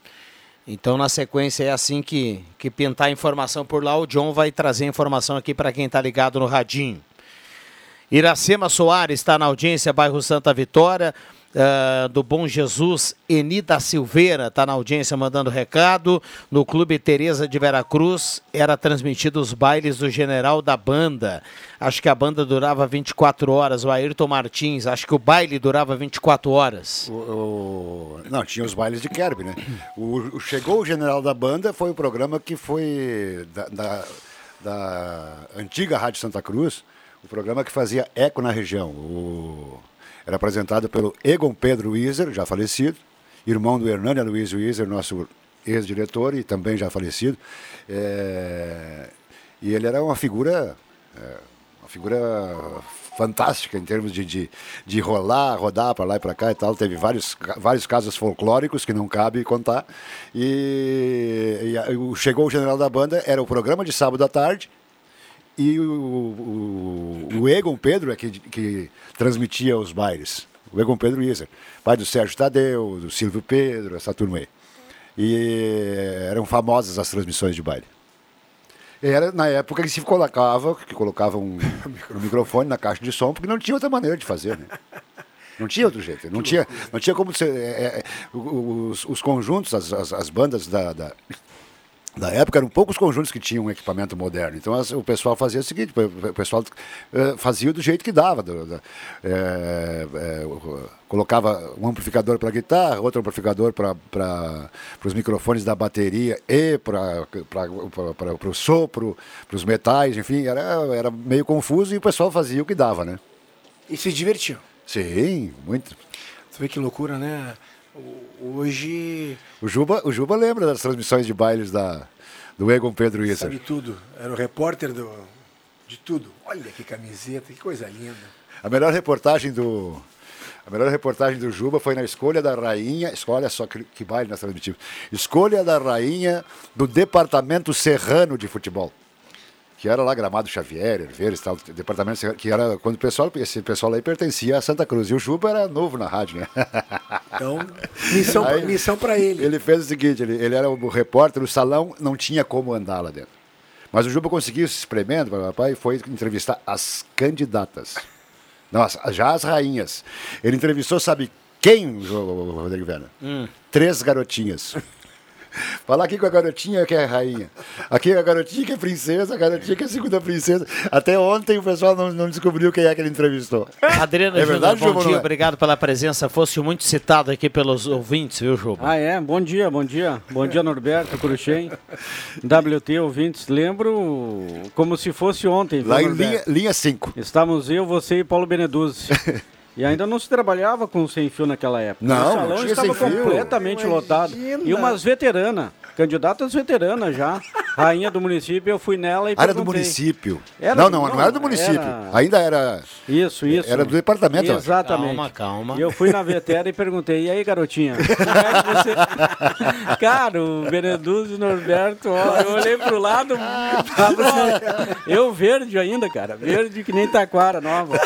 Então, na sequência, é assim que, que pintar a informação por lá, o John vai trazer a informação aqui para quem está ligado no radinho. Iracema Soares está na audiência, bairro Santa Vitória. Uh, do Bom Jesus, Enida Silveira está na audiência mandando recado. No Clube Tereza de Veracruz era transmitido os bailes do General da Banda. Acho que a banda durava 24 horas. O Ayrton Martins, acho que o baile durava 24 horas. O, o... Não, tinha os bailes de Kerb, né? O, o, Chegou o General da Banda foi o programa que foi da, da, da antiga Rádio Santa Cruz, o programa que fazia eco na região. O era apresentado pelo Egon Pedro Wieser, já falecido, irmão do Hernani Luiz Wieser, nosso ex-diretor e também já falecido. É... E ele era uma figura, é, uma figura fantástica em termos de, de, de rolar, rodar para lá e para cá e tal. Teve vários, vários casos folclóricos que não cabe contar. E, e chegou o general da banda, era o programa de sábado à tarde, e o, o, o Egon Pedro é que, que transmitia os bailes. O Egon Pedro Iser, pai do Sérgio Tadeu, do Silvio Pedro, essa turma aí. E eram famosas as transmissões de baile. Era na época que se colocava, que colocava um, um microfone na caixa de som, porque não tinha outra maneira de fazer, né? Não tinha outro jeito. Não tinha, não tinha como ser. É, é, os, os, conjuntos, as, as, as bandas da, da, da época eram poucos conjuntos que tinham um equipamento moderno. Então as, o pessoal fazia o seguinte: o pessoal uh, fazia do jeito que dava. Do, do, é, é, colocava um amplificador para guitarra, outro amplificador para os microfones da bateria e para o sopro, para os metais, enfim, era, era meio confuso e o pessoal fazia o que dava, né? E se divertiu. Sim, muito. Você vê que loucura, né? Hoje. O Juba, o Juba lembra das transmissões de bailes da, do Egon Pedro Isser. Sabe tudo. Era o repórter do, de tudo. Olha que camiseta, que coisa linda. A melhor reportagem do. A melhor reportagem do Juba foi na escolha da rainha. Olha só que, que baile nós transmitimos. Escolha da rainha do Departamento Serrano de Futebol que era lá Gramado Xavier, Herveiros, tal, departamento que era quando o pessoal, esse pessoal aí pertencia a Santa Cruz. E o Juba era novo na rádio, né? Então, missão, aí, missão para ele. Ele fez o seguinte, ele, ele era o repórter, o salão não tinha como andar lá dentro. Mas o Juba conseguiu se espremendo, papai, e foi entrevistar as candidatas. Nossa, já as rainhas. Ele entrevistou, sabe quem, Rodrigo Vera? Hum. Três garotinhas. Falar aqui com a garotinha que é rainha. Aqui a garotinha que é princesa, a garotinha que é segunda princesa. Até ontem o pessoal não, não descobriu quem é que ele entrevistou. Adriano é verdade, bom dia, é? obrigado pela presença. Fosse muito citado aqui pelos ouvintes, viu, Juba? Ah, é? Bom dia, bom dia. Bom dia, Norberto Cruxem. WT ouvintes, lembro como se fosse ontem. Lá em linha 5. Estamos eu, você e Paulo Beneduzzi. E ainda não se trabalhava com sem fio naquela época. Não, o salão estava completamente lotado. E umas veteranas. Candidatas veteranas já. Rainha do município, eu fui nela e Era do município. Era, não, não, não, era do município. Era... Ainda era. Isso, isso. Era do departamento. Exatamente. Calma, calma. E eu fui na vetera e perguntei: e aí, garotinha? Como é que você. Cara, o Beneduzzi Norberto, ó, eu olhei pro lado, tava eu verde ainda, cara. Verde que nem taquara nova.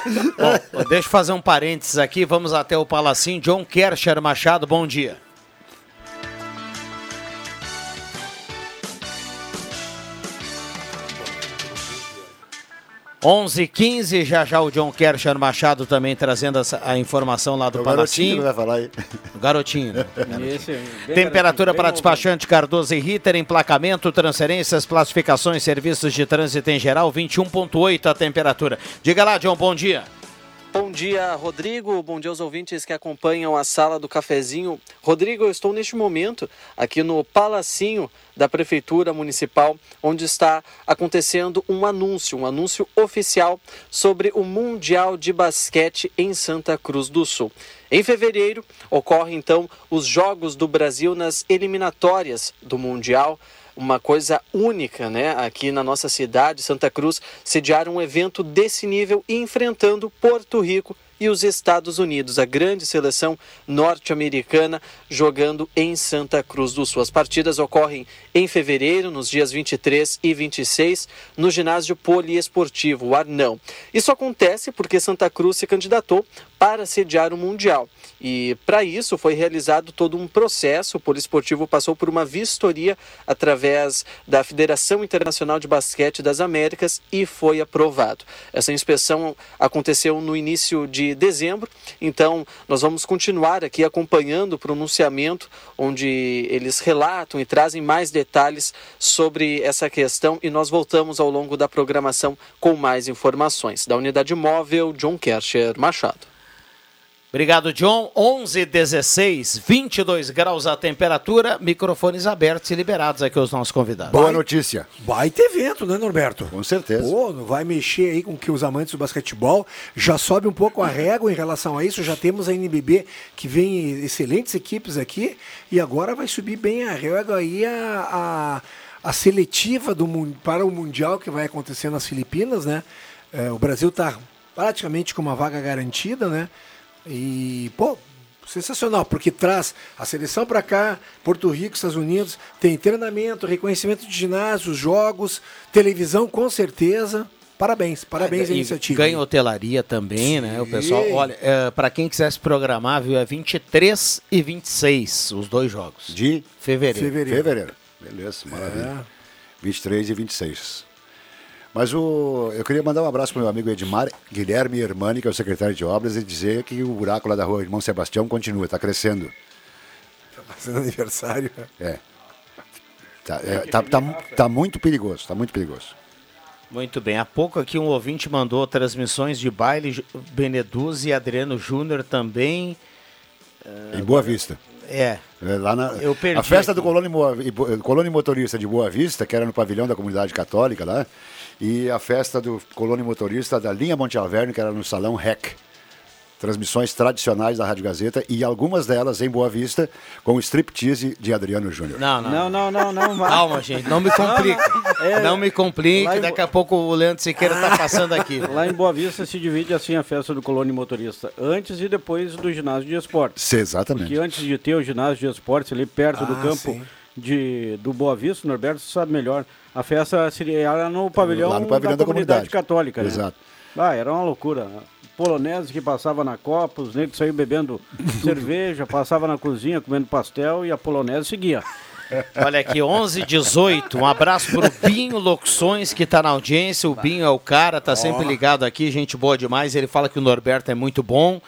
Bom, deixa eu fazer um parênteses aqui, vamos até o Palacinho. John Kersher Machado, bom dia. 11:15 já já o John Kershaw Machado também trazendo essa, a informação lá do é Palacinho. vai falar aí. O garotinho. Né? Esse, Temperatura para despachante Cardoso e Ritter, emplacamento, transferências, classificações, serviços de trânsito em geral, 21.8 a temperatura. Diga lá, John, bom dia. Bom dia, Rodrigo. Bom dia aos ouvintes que acompanham a sala do cafezinho. Rodrigo, eu estou neste momento aqui no Palacinho da Prefeitura Municipal, onde está acontecendo um anúncio, um anúncio oficial sobre o Mundial de Basquete em Santa Cruz do Sul. Em fevereiro, ocorrem então os Jogos do Brasil nas eliminatórias do Mundial uma coisa única, né? Aqui na nossa cidade, Santa Cruz, sediar um evento desse nível enfrentando Porto Rico e os Estados Unidos, a grande seleção norte-americana jogando em Santa Cruz do Sul. As partidas ocorrem em fevereiro, nos dias 23 e 26, no ginásio poliesportivo, Arnão. Isso acontece porque Santa Cruz se candidatou para sediar o Mundial. E para isso foi realizado todo um processo. O Poliesportivo passou por uma vistoria através da Federação Internacional de Basquete das Américas e foi aprovado. Essa inspeção aconteceu no início de dezembro, então nós vamos continuar aqui acompanhando o pronunciamento, onde eles relatam e trazem mais detalhes sobre essa questão e nós voltamos ao longo da programação com mais informações. Da unidade móvel, John Kercher Machado. Obrigado, John. 11, 16, 22 graus a temperatura, microfones abertos e liberados aqui aos nossos convidados. Boa notícia. Vai ter evento, né, Norberto? Com certeza. Pô, não vai mexer aí com que os amantes do basquetebol já sobe um pouco a régua em relação a isso. Já temos a NBB que vem excelentes equipes aqui e agora vai subir bem a régua aí a, a, a seletiva do, para o Mundial que vai acontecer nas Filipinas, né? É, o Brasil está praticamente com uma vaga garantida, né? E, pô, sensacional, porque traz a seleção para cá, Porto Rico, Estados Unidos, tem treinamento, reconhecimento de ginásio, jogos, televisão com certeza. Parabéns, parabéns à E iniciativa. Ganha hotelaria também, né? O pessoal, Sim. olha, é, para quem quiser se programar, viu, é 23 e 26 os dois jogos. De fevereiro. Fevereiro. Beleza, maravilha. 23 e 26. Mas o, eu queria mandar um abraço para o meu amigo Edmar Guilherme Hermani, que é o secretário de obras, e dizer que o buraco lá da rua Irmão Sebastião continua, está crescendo. Fazendo aniversário. É. Tá, é, tá, tá, tá muito perigoso, tá muito perigoso. Muito bem. Há pouco aqui um ouvinte mandou transmissões de baile, Beneduzzi e Adriano Júnior também. Em Boa Vista. É. É, lá na, Eu perdi a festa aqui. do Colônia, Colônia Motorista de Boa Vista, que era no pavilhão da comunidade católica lá, e a festa do Colônia Motorista da linha Monte Alverne, que era no Salão REC. Transmissões tradicionais da Rádio Gazeta e algumas delas em Boa Vista com o striptease de Adriano Júnior. Não, não. Não, não, não, não. Calma, gente, não me complique. É, não me complique, daqui a pouco o Leandro Siqueira está passando aqui. Lá em Boa Vista se divide assim a festa do Colônia Motorista, antes e depois do ginásio de esportes. Sim, exatamente. Porque antes de ter o ginásio de esportes ali perto do Ah, campo sim. De, do Boa Vista, o Norberto sabe melhor, a festa seria era no pavilhão, Lá no pavilhão da comunidade, comunidade. católica. né? Exato. Ah, era uma loucura. Polonese que passava na copa, os negros saíam bebendo cerveja, passava na cozinha comendo pastel e a polonese seguia. Olha aqui, 11 18 Um abraço pro Binho Locuções, que tá na audiência. O Binho é o cara, tá sempre ligado aqui, gente boa demais. Ele fala que o Norberto é muito bom.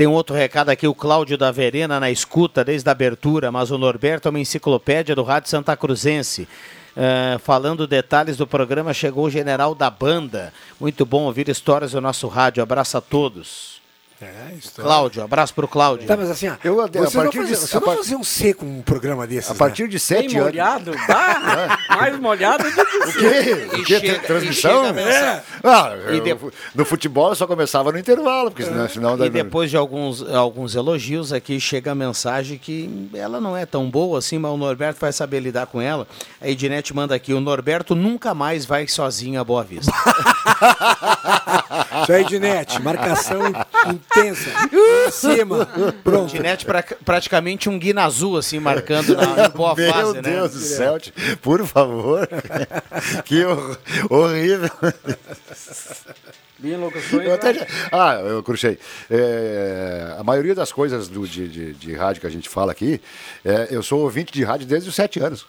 Tem um outro recado aqui, o Cláudio da Verena na escuta desde a abertura, mas o Norberto é uma enciclopédia do Rádio Santa Cruzense. Eh, falando detalhes do programa, chegou o general da banda. Muito bom ouvir histórias do nosso rádio. Abraço a todos. É, isso Cláudio, abraço pro Cláudio. Tá, mas assim, ó, Eu, a vocês partir não de- faziam, a par- fazia um C com um programa desses, A partir de Bem sete anos. molhado, bah, mais molhado do que O quê? E O quê? chega- Transmissão? e chega a mensagem. Ah, E eu- depois- no futebol só começava no intervalo, porque senão, senão E depois de alguns, alguns elogios aqui, chega a mensagem que ela não é tão boa assim, mas o Norberto vai saber lidar com ela. A Ednet manda aqui, o Norberto nunca mais vai sozinho a Boa Vista. Isso aí, Dinete, marcação intensa. Em cima. Pronto. Pra, praticamente um guina azul, assim, marcando na, em boa Meu fase, né? Deus do céu, por favor. que hor- horrível. Bem locuções. Eu até já- Ah, eu cruchei. É, a maioria das coisas do- de, de- de rádio que a gente fala aqui, é, eu sou ouvinte de rádio desde os sete anos.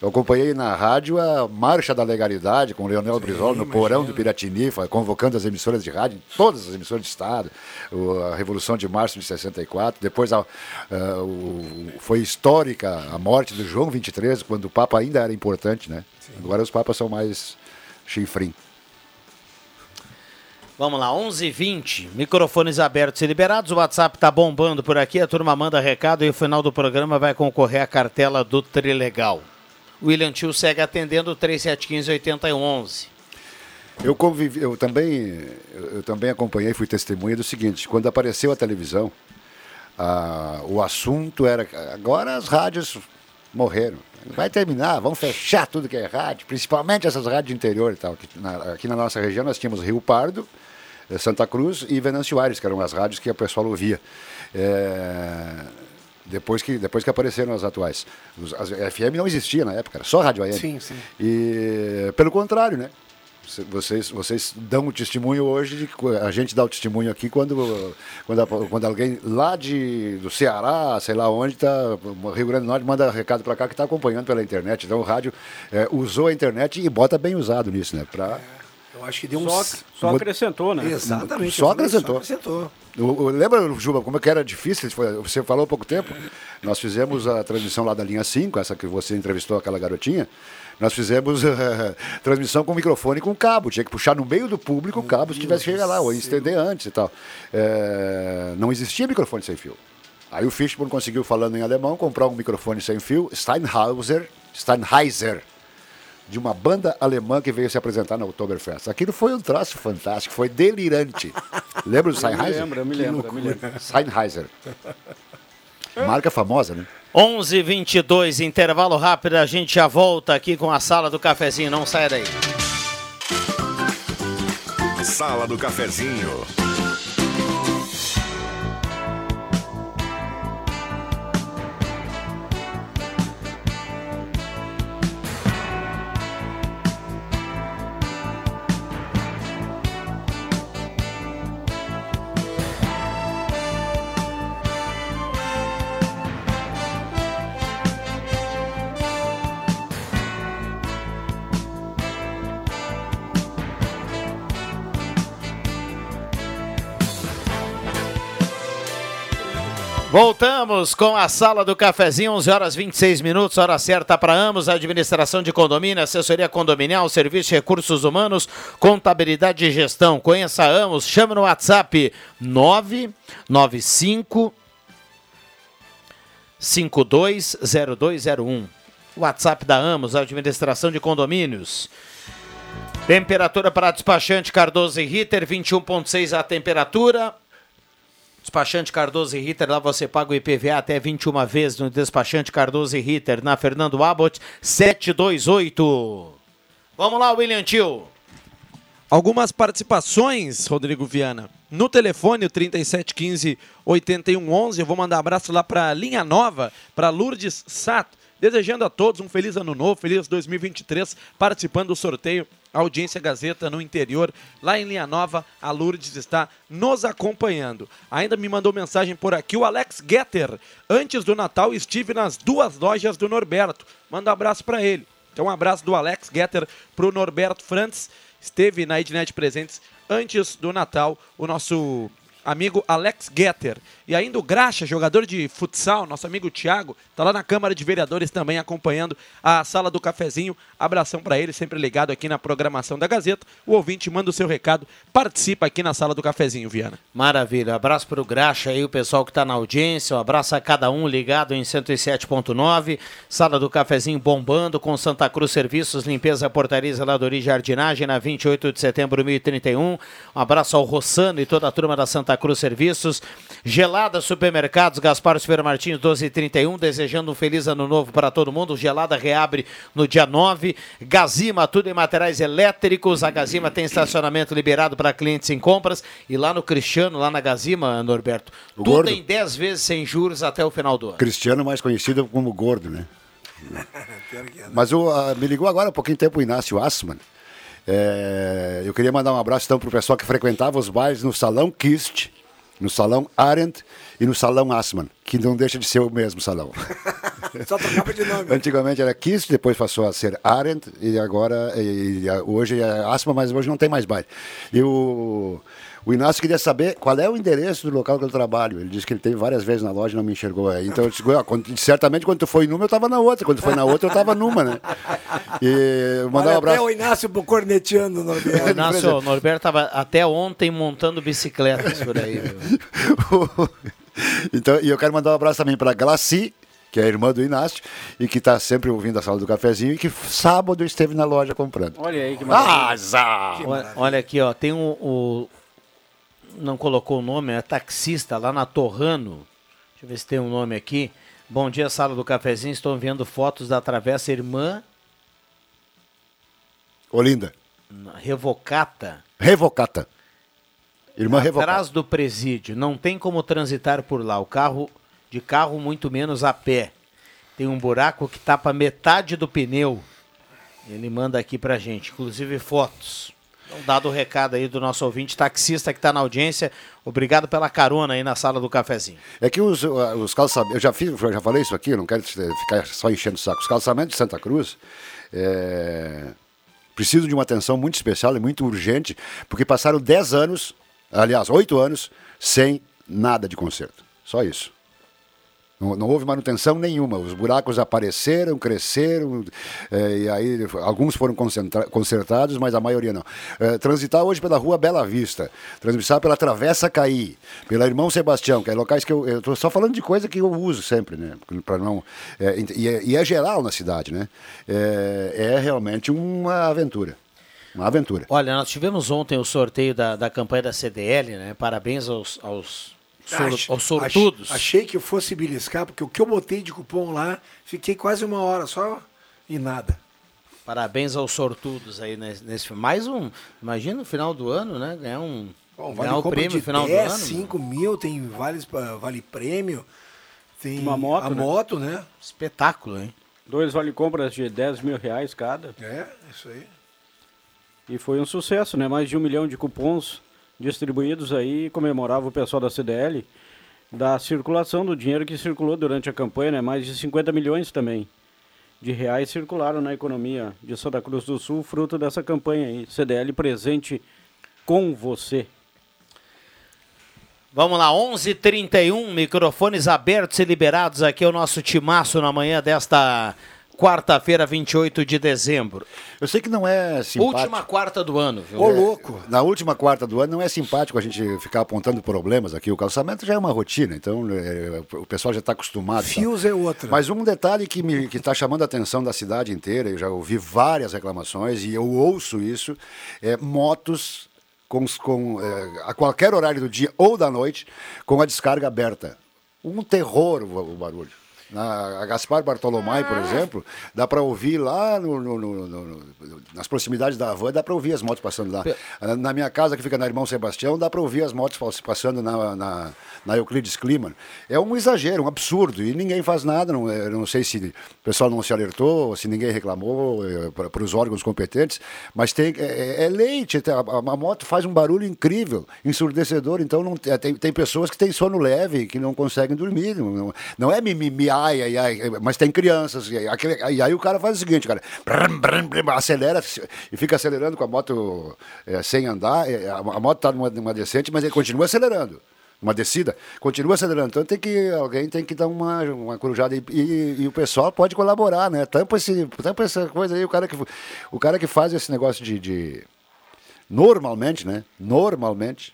Eu acompanhei na rádio a Marcha da Legalidade com o Leonel Brizola no porão do Piratini, convocando as emissoras de rádio, todas as emissoras de Estado, o- a Revolução de Março de 64. Depois a- a- o- foi histórica a morte do João 23, quando o Papa ainda era importante, né? Agora os Papas são mais chifrim. Vamos lá, 11h20, microfones abertos e liberados, o WhatsApp tá bombando por aqui, a turma manda recado e no final do programa vai concorrer à cartela do Trilegal. William Tio segue atendendo 3715-8011. Eu, convivi, eu, também, eu, eu também acompanhei, fui testemunha do seguinte: quando apareceu a televisão, ah, o assunto era. Agora as rádios morreram. Vai terminar, vamos fechar tudo que é rádio, principalmente essas rádios interior e tal. que na- aqui na nossa região nós tínhamos Rio Pardo, eh, Santa Cruz e Venâncio Aires, que eram as rádios que o pessoal ouvia. É, depois, que, depois que apareceram as atuais. Os, as FM não existia na época, era só rádio AM. Sim, sim. E pelo contrário, né? Cê- Vocês, vocês dão o testemunho hoje, de, a gente dá o testemunho aqui quando, quando, quando alguém lá de, do Ceará, sei lá onde, tá, Rio Grande do Norte, manda recado para cá que está acompanhando pela internet. Então o rádio é, usou a internet e bota bem usado nisso, né? Pra, Eu acho que deu Só, uns. só acrescentou, né? Exatamente. Só acrescentou. Só acrescentou. Lembra, Juba, como é que era difícil? Você falou há pouco tempo. Nós fizemos a transmissão lá da linha 5, essa que você entrevistou aquela garotinha. Nós fizemos eh, transmissão com microfone e com cabo. Tinha que puxar no meio do público o cabo se tivesse que chegar lá, ou estender antes e tal. Eh, não existia microfone sem fio. Aí o Fishburne conseguiu, falando em alemão, comprar um microfone sem fio, Steinhauser, Steinheiser, de uma banda alemã que veio se apresentar na Oktoberfest. Aquilo foi um traço fantástico, foi delirante. Lembra do Eu me Sennheiser? lembro, eu me lembro, eu me lembro. Sennheiser. Marca famosa, né? 11h22, intervalo rápido, a gente já volta aqui com a sala do cafezinho, não sai daí. Sala do Cafezinho. Voltamos com a sala do cafezinho, 11 horas 26 minutos, hora certa para ambos, administração de condomínio, assessoria condominial, serviço de recursos humanos, contabilidade e gestão. Conheça a Amos, chame no WhatsApp 995 520201. WhatsApp da Amos, administração de condomínios. Temperatura para despachante Cardoso e Ritter, 21.6 a temperatura. Despachante Cardoso e Ritter, lá você paga o IPVA até 21 vezes no despachante Cardoso e Ritter, na Fernando Abbott, 728. Vamos lá, William Tio. Algumas participações, Rodrigo Viana. No telefone, o 3715 8111. Eu vou mandar abraço lá para Linha Nova, para Lourdes Sato. Desejando a todos um feliz ano novo, feliz 2023, participando do sorteio Audiência Gazeta no interior. Lá em Linha Nova, a Lourdes está nos acompanhando. Ainda me mandou mensagem por aqui o Alex Getter. Antes do Natal, estive nas duas lojas do Norberto. Manda um abraço para ele. Então, um abraço do Alex Getter para o Norberto Frantz. Esteve na Ednet Presentes antes do Natal, o nosso amigo Alex Getter. E ainda o Graxa, jogador de futsal, nosso amigo Thiago, tá lá na Câmara de Vereadores também acompanhando a sala do cafezinho. Abração para ele, sempre ligado aqui na programação da Gazeta. O ouvinte manda o seu recado, participa aqui na sala do cafezinho, Viana. Maravilha. Abraço para o Graxa aí, o pessoal que está na audiência. Um abraço a cada um ligado em 107.9. Sala do Cafezinho bombando com Santa Cruz Serviços, Limpeza, Portaria, Zeladoria e Jardinagem na 28 de setembro de 1031. Um abraço ao Rossano e toda a turma da Santa Cruz Serviços. Gelada Supermercados, Gaspar Silveira Martins 1231. Desejando um feliz ano novo para todo mundo. Gelada reabre no dia 9. Gazima, tudo em materiais elétricos. A Gazima tem estacionamento liberado para clientes em compras. E lá no Cristiano, lá na Gazima, Norberto, O tudo gordo. em 10 vezes sem juros até o final do ano. Cristiano, mais conhecido como Gordo, né? Mas o, ah, me ligou agora há pouquinho tempo o Inácio Assman. É, eu queria mandar um abraço então para o pessoal que frequentava os bailes no Salão Kist, no Salão Arendt e no Salão Assman, que não deixa de ser o mesmo salão. Só trocava de nome. Antigamente era Kist, depois passou a ser Arendt e agora e, e, hoje é Assman, mas hoje não tem mais baile. E o, O Inácio queria saber qual é o endereço do local que eu trabalho. Ele disse que ele teve várias vezes na loja e não me enxergou aí. Então, eu disse, "Ah, quando- certamente quando tu foi numa, eu estava na outra. Quando tu foi na outra, eu estava numa, né? E mandar Olha, um abraço. até o Inácio corneteando no O Inácio, o Norberto estava até ontem montando bicicletas por aí. então, e eu quero mandar um abraço também para Glaci, que é a irmã do Inácio, e que está sempre ouvindo a sala do cafezinho, e que sábado esteve na loja comprando. Olha aí que Ah, maravilha. azar! Olha, olha aqui, ó, tem um, o não colocou o nome, é taxista lá na Torrano. Deixa eu ver se tem um nome aqui. Bom dia, sala do cafezinho. Estou vendo fotos da travessa Irmã Olinda, Revocata. revocata. Irmã revocata. Atrás do presídio. Não tem como transitar por lá. O carro de carro muito menos a pé. Tem um buraco que tapa metade do pneu. Ele manda aqui pra gente, inclusive fotos. Então, dado o recado aí do nosso ouvinte taxista que está na audiência, obrigado pela carona aí na sala do cafezinho. É que os, uh, os calçamentos, eu já, fiz, eu já falei isso aqui, não quero ficar só enchendo o saco. Os calçamentos de Santa Cruz é, precisam de uma atenção muito especial e muito urgente, porque passaram 10 anos, aliás, 8 anos, sem nada de conserto. Só isso. Não, não houve manutenção nenhuma. Os buracos apareceram, cresceram, eh, e aí alguns foram consertados, mas a maioria não. Eh, transitar hoje pela rua Bela Vista, transitar pela Travessa Caí, pela Irmão Sebastião, que é locais que eu estou só falando de coisa que eu uso sempre, né? Para não eh, e, é, e é geral na cidade, né? Eh, é realmente uma aventura, uma aventura. Olha, nós tivemos ontem o sorteio da, da campanha da CDL, né? Parabéns aos, aos, sor- aos sortudos. ach- Achei que eu fosse beliscar, porque o que eu botei de cupom lá, fiquei quase uma hora só e nada. Parabéns aos sortudos aí nesse, nesse mais um. Imagina no final do ano, né? Ganhar um Bom, ganhar vale o compra prêmio no final 10, do ano. 5 mil, tem vales, pra- vale prêmio, tem Uma moto, a né? moto, né? Espetáculo, hein? Dois vale-compras de 10 mil reais cada. É, isso aí. E foi um sucesso, né? Mais de um milhão de cupons distribuídos aí, comemorava o pessoal da CDL, da circulação do dinheiro que circulou durante a campanha, né? Mais de 50 milhões também de reais circularam na economia de Santa Cruz do Sul, fruto dessa campanha aí. CDL presente com você. Vamos lá, 11:31 microfones abertos e liberados aqui é o nosso timaço na manhã desta quarta-feira, 28 de dezembro. Eu sei que não é simpático. Última quarta do ano, viu? Ô, louco! Na última quarta do ano não é simpático a gente ficar apontando problemas aqui. O calçamento já é uma rotina, então é, o pessoal já está acostumado. e tal. Fios é outra. Mas um detalhe que me que está chamando a atenção da cidade inteira, eu já ouvi várias reclamações e eu ouço isso, é motos com, com, é, a qualquer horário do dia ou da noite com a descarga aberta. Um terror o, o barulho. Na a Gaspar Bartolomai, por exemplo, dá para ouvir lá no- no- no- no- no- nas proximidades da van, dá para ouvir as motos passando lá. Na minha casa, que fica na Irmão Sebastião, dá para ouvir as motos pas- passando na, na, na Euclides Kliman. É um exagero, um absurdo, e ninguém faz nada. Não, eu não sei se o pessoal não se alertou, se ninguém reclamou para os órgãos competentes, mas tem, é, é leite. A, a- a moto faz um barulho incrível, ensurdecedor. Então, não, é, tem, tem pessoas que têm sono leve, que não conseguem dormir. Não, não- não é mimimi, ai, ai, ai, mas tem crianças. E aí, aquele- e aí o cara faz o seguinte, cara, brum, brum, brum, acelera e fica acelerando com a moto é, sem andar. É, A, a moto está numa, numa descente, mas ele continua acelerando. Uma descida, continua acelerando. Então tem que, alguém tem que dar uma, uma corujada e, e- e o pessoal pode colaborar, né? Tampa, esse, tampa essa coisa aí, o cara que, o cara que faz esse negócio de- de normalmente, né? Normalmente,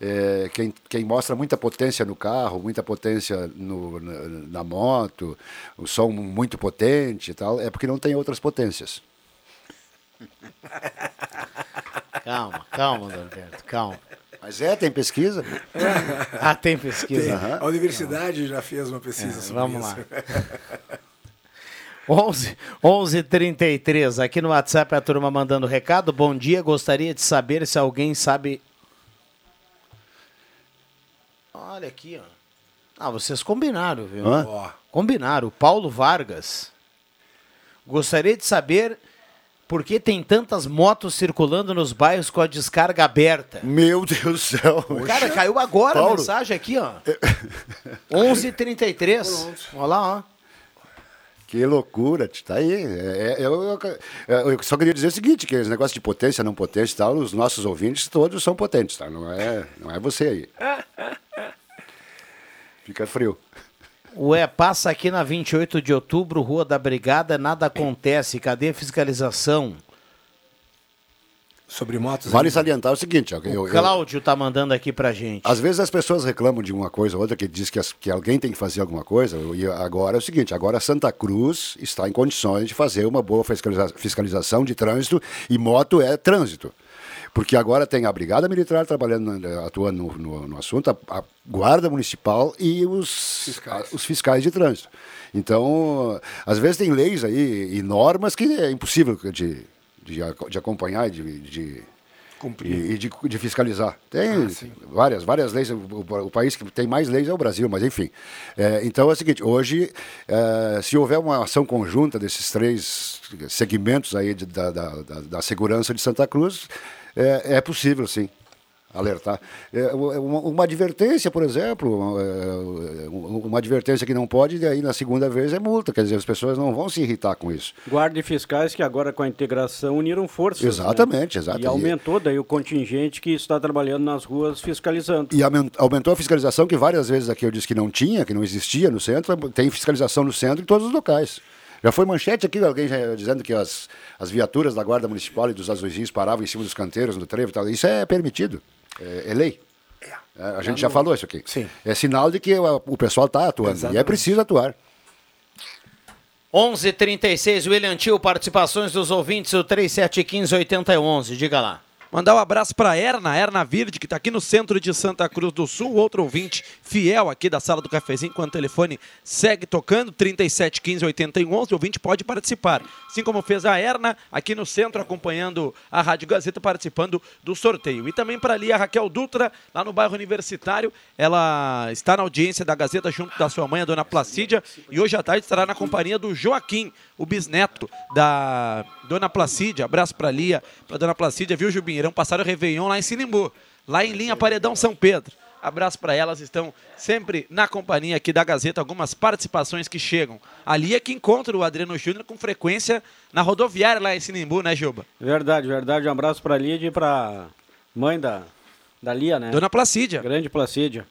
é, quem, quem mostra muita potência no carro, muita potência no, na, na moto, o som muito potente e tal, é porque não tem outras potências. Calma, calma, Norberto, calma. Mas é, tem pesquisa. Ah, tem pesquisa. Tem. A universidade já fez uma pesquisa É, sobre vamos isso. lá. 11 11 33 aqui no WhatsApp a turma mandando recado. Bom dia, gostaria de saber se alguém sabe. Olha aqui, ó. Ah, vocês combinaram, viu? Hã? Ó, Combinaram. Paulo Vargas. Gostaria de saber por que tem tantas motos circulando nos bairros com a descarga aberta. Meu Deus do céu. Cara, caiu agora a Paulo. mensagem aqui, ó. 11h33. Olha lá, ó. Que loucura, tá aí. É, é, eu, eu- eu só queria dizer o seguinte, que esse negócio de potência, não potência e tal, os nossos ouvintes todos são potentes, tá? Não é, não é você aí. Fica frio. Ué, passa aqui na 28 de outubro, Rua da Brigada, nada acontece. Cadê a fiscalização? Sobre motos. Vale ainda. salientar o seguinte, ó, eu, O Cláudio tá mandando aqui pra gente. Às vezes as pessoas reclamam de uma coisa ou outra, que diz que, as- que alguém tem que fazer alguma coisa, e agora é o seguinte, agora Santa Cruz está em condições de fazer uma boa fiscaliza- fiscalização de trânsito, e moto é trânsito. Porque agora tem a Brigada Militar trabalhando, na- atuando no, no- no assunto, a, a Guarda Municipal e os a- os fiscais de trânsito. Então, às vezes tem leis aí e normas que é impossível de, de, de acompanhar de, de, e, e de, de fiscalizar. Tem várias, várias leis. O, o- o país que tem mais leis é o Brasil, mas enfim. É, então é o seguinte: hoje, é, se houver uma ação conjunta desses três segmentos aí de- da, da, da- da segurança de Santa Cruz, é, é possível, sim. Alertar. É, uma, uma advertência, por exemplo, é, uma advertência que não pode, e aí na segunda vez é multa. Quer dizer, as pessoas não vão se irritar com isso. Guarda e fiscais que agora com a integração uniram forças. né? Exatamente. E aumentou daí o contingente que está trabalhando nas ruas fiscalizando. E aumen- aumentou a fiscalização, que várias vezes aqui eu disse que não tinha, que não existia no centro. Tem fiscalização no centro em todos os locais. Já foi manchete aqui, alguém já dizendo que as, as viaturas da Guarda Municipal e dos azuizinhos paravam em cima dos canteiros, no trevo e tal. Isso é permitido. É, é lei. É, a gente já falou isso aqui. Sim. É sinal de que o, o pessoal está atuando. E é Exatamente. preciso atuar. 11:36 William Tio, participações dos ouvintes, o 3715-8011. Diga lá. Mandar um abraço para Erna, Erna Virde, que está aqui no centro de Santa Cruz do Sul, outro ouvinte fiel aqui da sala do cafezinho, enquanto o telefone segue tocando, 3715 8111, o ouvinte pode participar. Assim como fez a Erna, aqui no centro, acompanhando a Rádio Gazeta, participando do sorteio. E também para ali a Raquel Dutra, lá no bairro Universitário, ela está na audiência da Gazeta junto da sua mãe, a dona Placídia, e hoje à tarde estará na companhia do Joaquim, o bisneto da dona Placídia. Abraço para Lia, para dona Placídia, viu, Jubim? Irão passar o Réveillon lá em Sinimbu, lá em linha Paredão São Pedro. Abraço para elas, estão sempre na companhia aqui da Gazeta, algumas participações que chegam. Ali é que encontra o Adriano Júnior com frequência na rodoviária lá em Sinimbu, né, Juba? Verdade, verdade. Um abraço para a Lídia e para mãe da, da Lia, né? Dona Placídia. Grande Placídia.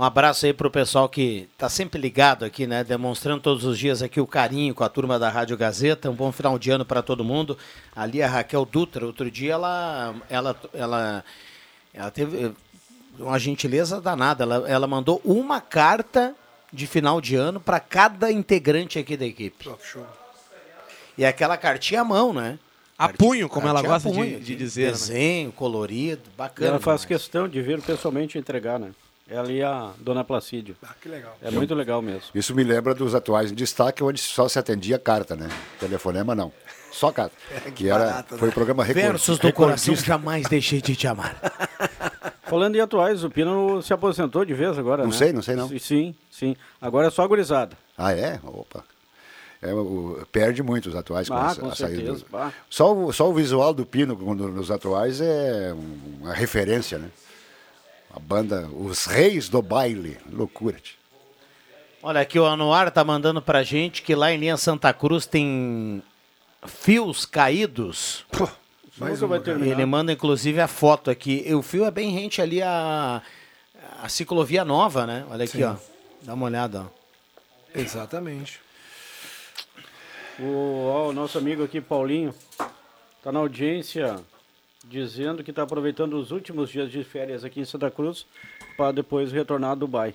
Um abraço aí pro pessoal que tá sempre ligado aqui, né? Demonstrando todos os dias aqui o carinho com a turma da Rádio Gazeta. Um bom final de ano para todo mundo. Ali a Raquel Dutra, outro dia ela ela ela ela teve eh, uma gentileza danada. Ela, ela mandou uma carta de final de ano para cada integrante aqui da equipe. E aquela cartinha à mão, né? A punho, como ela gosta de- punho, de dizer, né? Desenho, colorido, E bacana. ela faz demais. questão de vir pessoalmente entregar, né? Ela e a dona Placídia. Ah, que legal. É muito legal mesmo. Isso me lembra dos atuais em destaque, onde só se atendia carta, né? Telefonema não. Só carta. que era, barato, foi né? o programa recor- Versos do coração, jamais deixei de te amar. Falando em atuais, o Pino se aposentou de vez agora, Não né? sei, não sei não. Sim, sim. Agora é só a gurizada. Ah, é? Opa. É, o- perde muito os atuais com, Ah, essa- com a saída. certeza. Bah. Só, o, só o visual do Pino nos atuais é uma referência, né? A banda Os Reis do Baile. Loucura. Olha aqui, o Anuar tá mandando pra gente que lá em linha Santa Cruz tem fios caídos. Nunca vai terminar. Ele manda inclusive a foto aqui. E o fio é bem rente ali a, a ciclovia nova, né? Olha aqui, Sim. ó. Dá uma olhada, ó. Exatamente. O, ó, o nosso amigo aqui, Paulinho, está na audiência dizendo que está aproveitando os últimos dias de férias aqui em Santa Cruz para depois retornar a Dubai.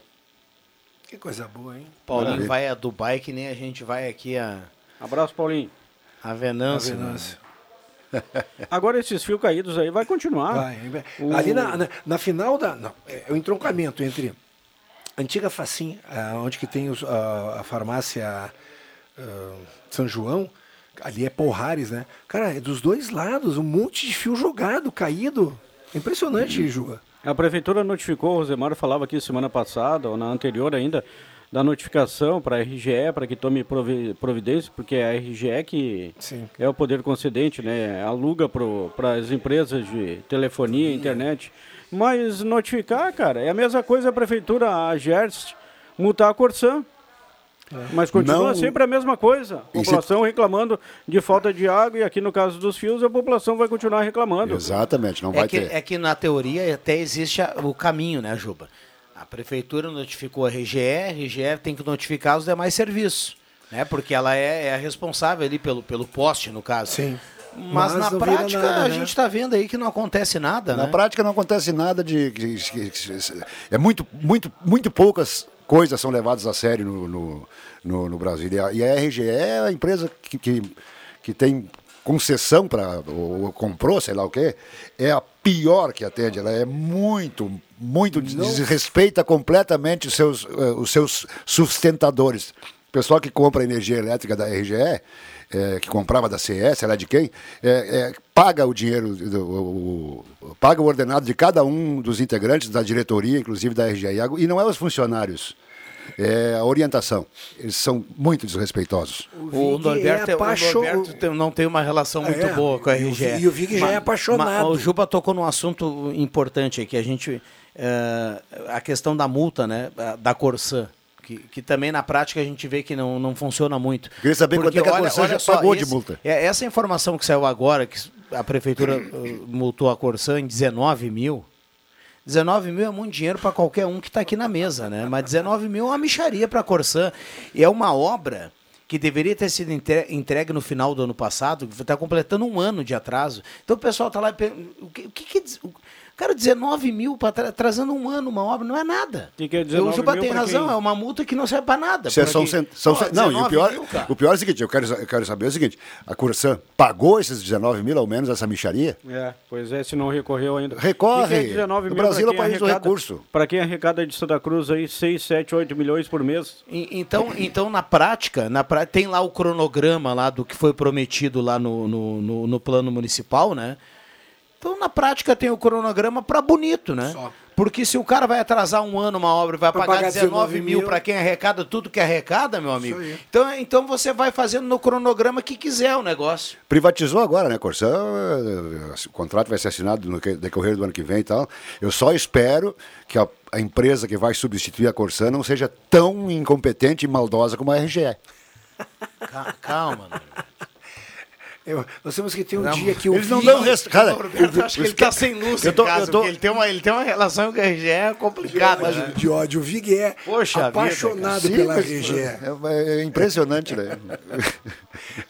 Que coisa boa, hein? Paulinho Maravilha. vai a Dubai que nem a gente vai aqui a, Abraço, Paulinho. a Venâncio. A Venâncio. Agora esses fios caídos aí vai continuar. Vai, vai. O- Ali na, na, na final da. Não, é o entroncamento entre a antiga Facim, ah, onde que tem os- a, a farmácia ah, São João, ali é Porrares, né? Cara, é dos dois lados, um monte de fio jogado, caído. Impressionante, Juga. A prefeitura notificou, o Rosemar falava aqui semana passada, ou na anterior ainda, da notificação para a RGE, para que tome provi- providência, porque é a RGE que Sim. é o poder concedente, né? Aluga para as empresas de telefonia, internet. Mas notificar, cara, é a mesma coisa a prefeitura, a GERST, multar a Corsan. Mas continua Não- sempre a mesma coisa. A E se- população reclamando de falta de água e aqui no caso dos fios a população vai continuar reclamando. Exatamente, não É vai que, ter. é que na teoria até existe o caminho, né, Juba? A prefeitura notificou a RGE, a RGE tem que notificar os demais serviços, né? Porque ela é, é a responsável ali pelo, pelo poste, no caso. Sim. Mas, Mas na prática nada, a né? gente está vendo aí que não acontece nada, Na né? prática não acontece nada de. que- é muito, muito, muito poucas coisas são levadas a sério no, no, no- no Brasil. E a, e a RGE é a empresa que, que, que tem concessão para. Ou, ou comprou, sei lá o quê, é a pior que atende. Ela é muito, muito. desrespeita completamente os seus, eh, os seus sustentadores. O pessoal que compra energia elétrica da RGE, eh, que comprava da CS, sei lá de quem, eh, eh, paga o dinheiro, do- paga o ordenado de cada um dos integrantes da diretoria, inclusive da RGE, e não é os funcionários. É a orientação. Eles são muito desrespeitosos. O Norberto, é o apaixo- Norberto tem- não tem uma relação muito É, boa com a e o RGE. Vi- e o Vig já é apaixonado. o Juba tocou num assunto importante aqui, a gente eh, a questão da multa, né, da Corsã. Que, que também na prática a gente vê que não, não funciona muito. Queria saber quanto é que a Corsã já pagou de esse- multa. é, Essa informação que saiu agora, que a prefeitura eh, multou a Corsã em 19 mil. 19 mil é muito dinheiro para qualquer um que está aqui na mesa, né? Mas 19 mil é uma micharia para a Corsã. E é uma obra que deveria ter sido entre- entregue no final do ano passado, está completando um ano de atraso. Então o pessoal está lá. O que, o que Cara, 19 mil para trazendo um ano uma obra não é nada. Que que é o 19 Juba mil tem razão, quem? é uma multa que não serve para nada. É- são, cent- são não, e o 19 pior, mil, o pior é o seguinte, eu quero, eu quero saber o seguinte, a Corsã pagou esses 19 mil ao menos, essa micharia? É, pois é, se não recorreu ainda. Recorre. E que é 19 O mil Brasil é o país do arrecada- recurso. Para quem arrecada de Santa Cruz aí 6, 7, 8 milhões por mês. E- Então, então na prática, na tem lá o cronograma lá do que foi prometido lá no, no, no- no plano municipal, né? Então, na prática, tem o cronograma para bonito, né? Porque se o cara vai atrasar um ano uma obra e vai Pra pagar, pagar 19 mil 19 para quem arrecada tudo que arrecada, meu amigo. Então, então você vai fazendo no cronograma que quiser o negócio. Privatizou agora, né, Corsã? O contrato vai ser assinado no decorrer do ano que vem e tal. Eu só espero que a, a empresa que vai substituir a Corsã não seja tão incompetente e maldosa como a RGE. Ca- Calma, né? Eu- nós temos que ter um Não, dia que o Eles não Vig- dão res... Cara, O Roberto, que ele tá sem luz eu em tô- casa, eu tô- ele tem, uma, ele tem uma relação com a RGE complicada, Mas né? de ódio. O Vig é Poxa vida, apaixonado Sim, pela mas RGE. É, é impressionante, né?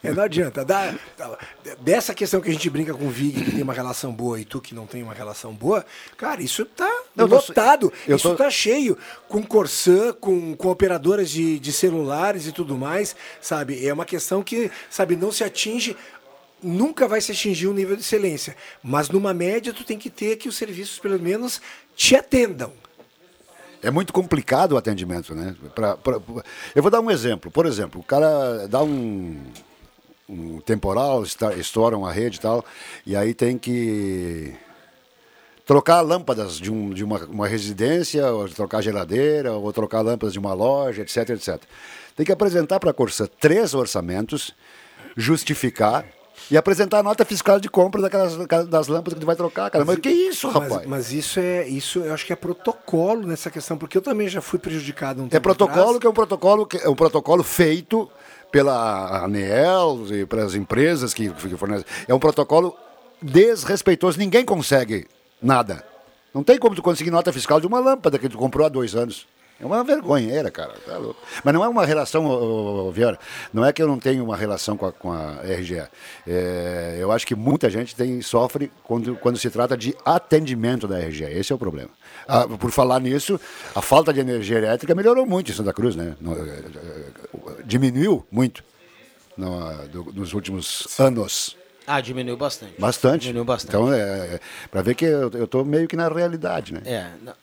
É, não adianta. Dá- dessa questão que a gente brinca com o Vig, que tem uma relação boa, e tu que não tem uma relação boa, cara, isso tá tô- lotado. eu isso tô- tá cheio. Com Corsã, com, com operadoras de, de celulares e tudo mais, sabe? É uma questão que, sabe, não se atinge. Nunca vai se atingir um nível de excelência. Mas numa média, tu tem que ter que os serviços, pelo menos, te atendam. É muito complicado o atendimento, né? Pra- pra- eu vou dar um exemplo. Por exemplo, o cara dá um, um temporal, esta- estoura uma rede e tal, e aí tem que trocar lâmpadas de, um, de uma, uma residência, ou trocar geladeira, ou trocar lâmpadas de uma loja, etc, etc. Tem que apresentar para a Corsã três orçamentos, justificar e apresentar a nota fiscal de compra daquelas, das lâmpadas que tu vai trocar, cara. Mas, que isso, Mas, rapaz? mas isso é, isso eu acho que é protocolo nessa questão, porque eu também já fui prejudicado um É tempo protocolo atrás. que é um protocolo que é um protocolo feito pela ANEEL e pelas empresas que, que fornecem. É um protocolo desrespeitoso. Ninguém consegue nada. Não tem como tu conseguir nota fiscal de uma lâmpada que tu comprou há dois anos. É uma vergonheira, cara. Tá louco. Mas não é uma relação, ô, ô, Vieira, não é que eu não tenho uma relação com a, com a RGE. É, eu acho que muita gente tem, sofre quando, quando se trata de atendimento da RGE. Esse é o problema. Ah, por falar nisso, a falta de energia elétrica melhorou muito em Santa Cruz, né? Eh, Diminuiu muito no- do- nos últimos anos. Ah, diminuiu bastante. Bastante. Diminuiu bastante. Então, é, para ver que eu estou meio que na realidade, né? É, não-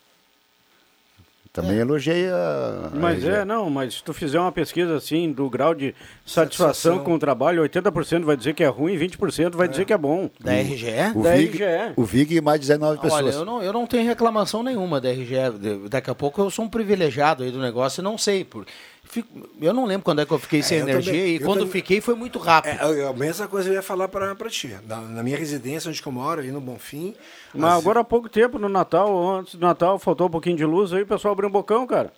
Também elogiei a. a Mas RGE. é, não, mas se tu fizer uma pesquisa assim do grau de satisfação, Satisfação. com o trabalho, 80% vai dizer que é ruim, 20% vai dizer que é bom. da RGE? O da VIG, RGE. o VIG e mais 19 pessoas. Olha, eu não, eu não tenho reclamação nenhuma da RGE. Daqui a pouco eu sou um privilegiado aí do negócio e não sei. Por, fico- eu não lembro quando é que eu fiquei sem eu energia também- e quando também- fiquei foi muito rápido. É, eu- a mesma coisa eu ia falar para ti. Na, na minha residência, onde que eu moro, aí no Bonfim. Mas as- agora há pouco tempo, no Natal, antes do Natal, faltou um pouquinho de luz, aí o pessoal abriu um bocão, cara.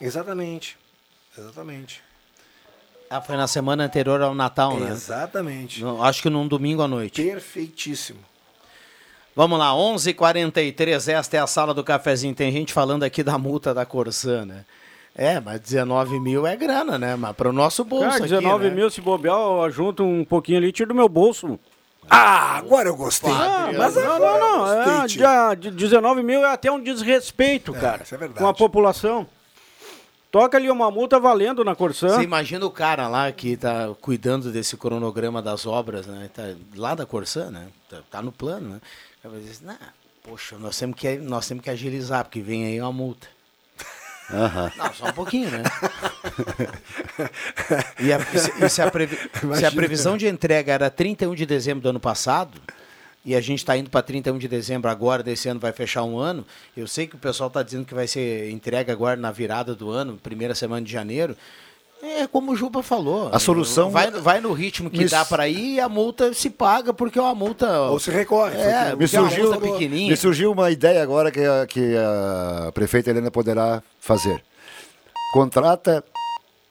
Exatamente. Exatamente. Ah, foi na semana anterior ao Natal, né? Exatamente. No- acho que num domingo à noite. Perfeitíssimo. Vamos lá, 11:43 h 43 esta é a sala do cafezinho. Tem gente falando aqui da multa da Corsã, né? É, mas 19 mil é grana, né? Mas para o nosso bolso Cara, aqui, 19 né? mil, se bobear, eu junto um pouquinho ali e tiro do meu bolso. Ah, agora eu gostei. Ah, mas Agora não, não, não. É, gostei, de 19 mil é até um desrespeito, cara. isso é verdade. Com a população. Toca ali uma multa valendo na Corsã. Você imagina o cara lá que tá cuidando desse cronograma das obras, né? Tá lá da Corsã, né? Tá, tá no plano, né? "Nah, poxa, nós temos, que, nós temos que agilizar, porque vem aí uma multa. Aham. Não, só um pouquinho, né? E, a- e se, a previ- se a previsão de entrega era 31 de dezembro do ano passado, e a gente está indo para 31 de dezembro agora, desse ano vai fechar um ano, eu sei que o pessoal está dizendo que vai ser entregue agora na virada do ano, primeira semana de janeiro. É como o Juba falou. A solução- Vai, vai no ritmo que Isso. dá para ir e a multa se paga, porque é uma multa. Ou se recorre. É, Me é uma surgiu, multa pequenininha. me surgiu uma ideia agora que a, que a prefeita Helena poderá fazer. Contrata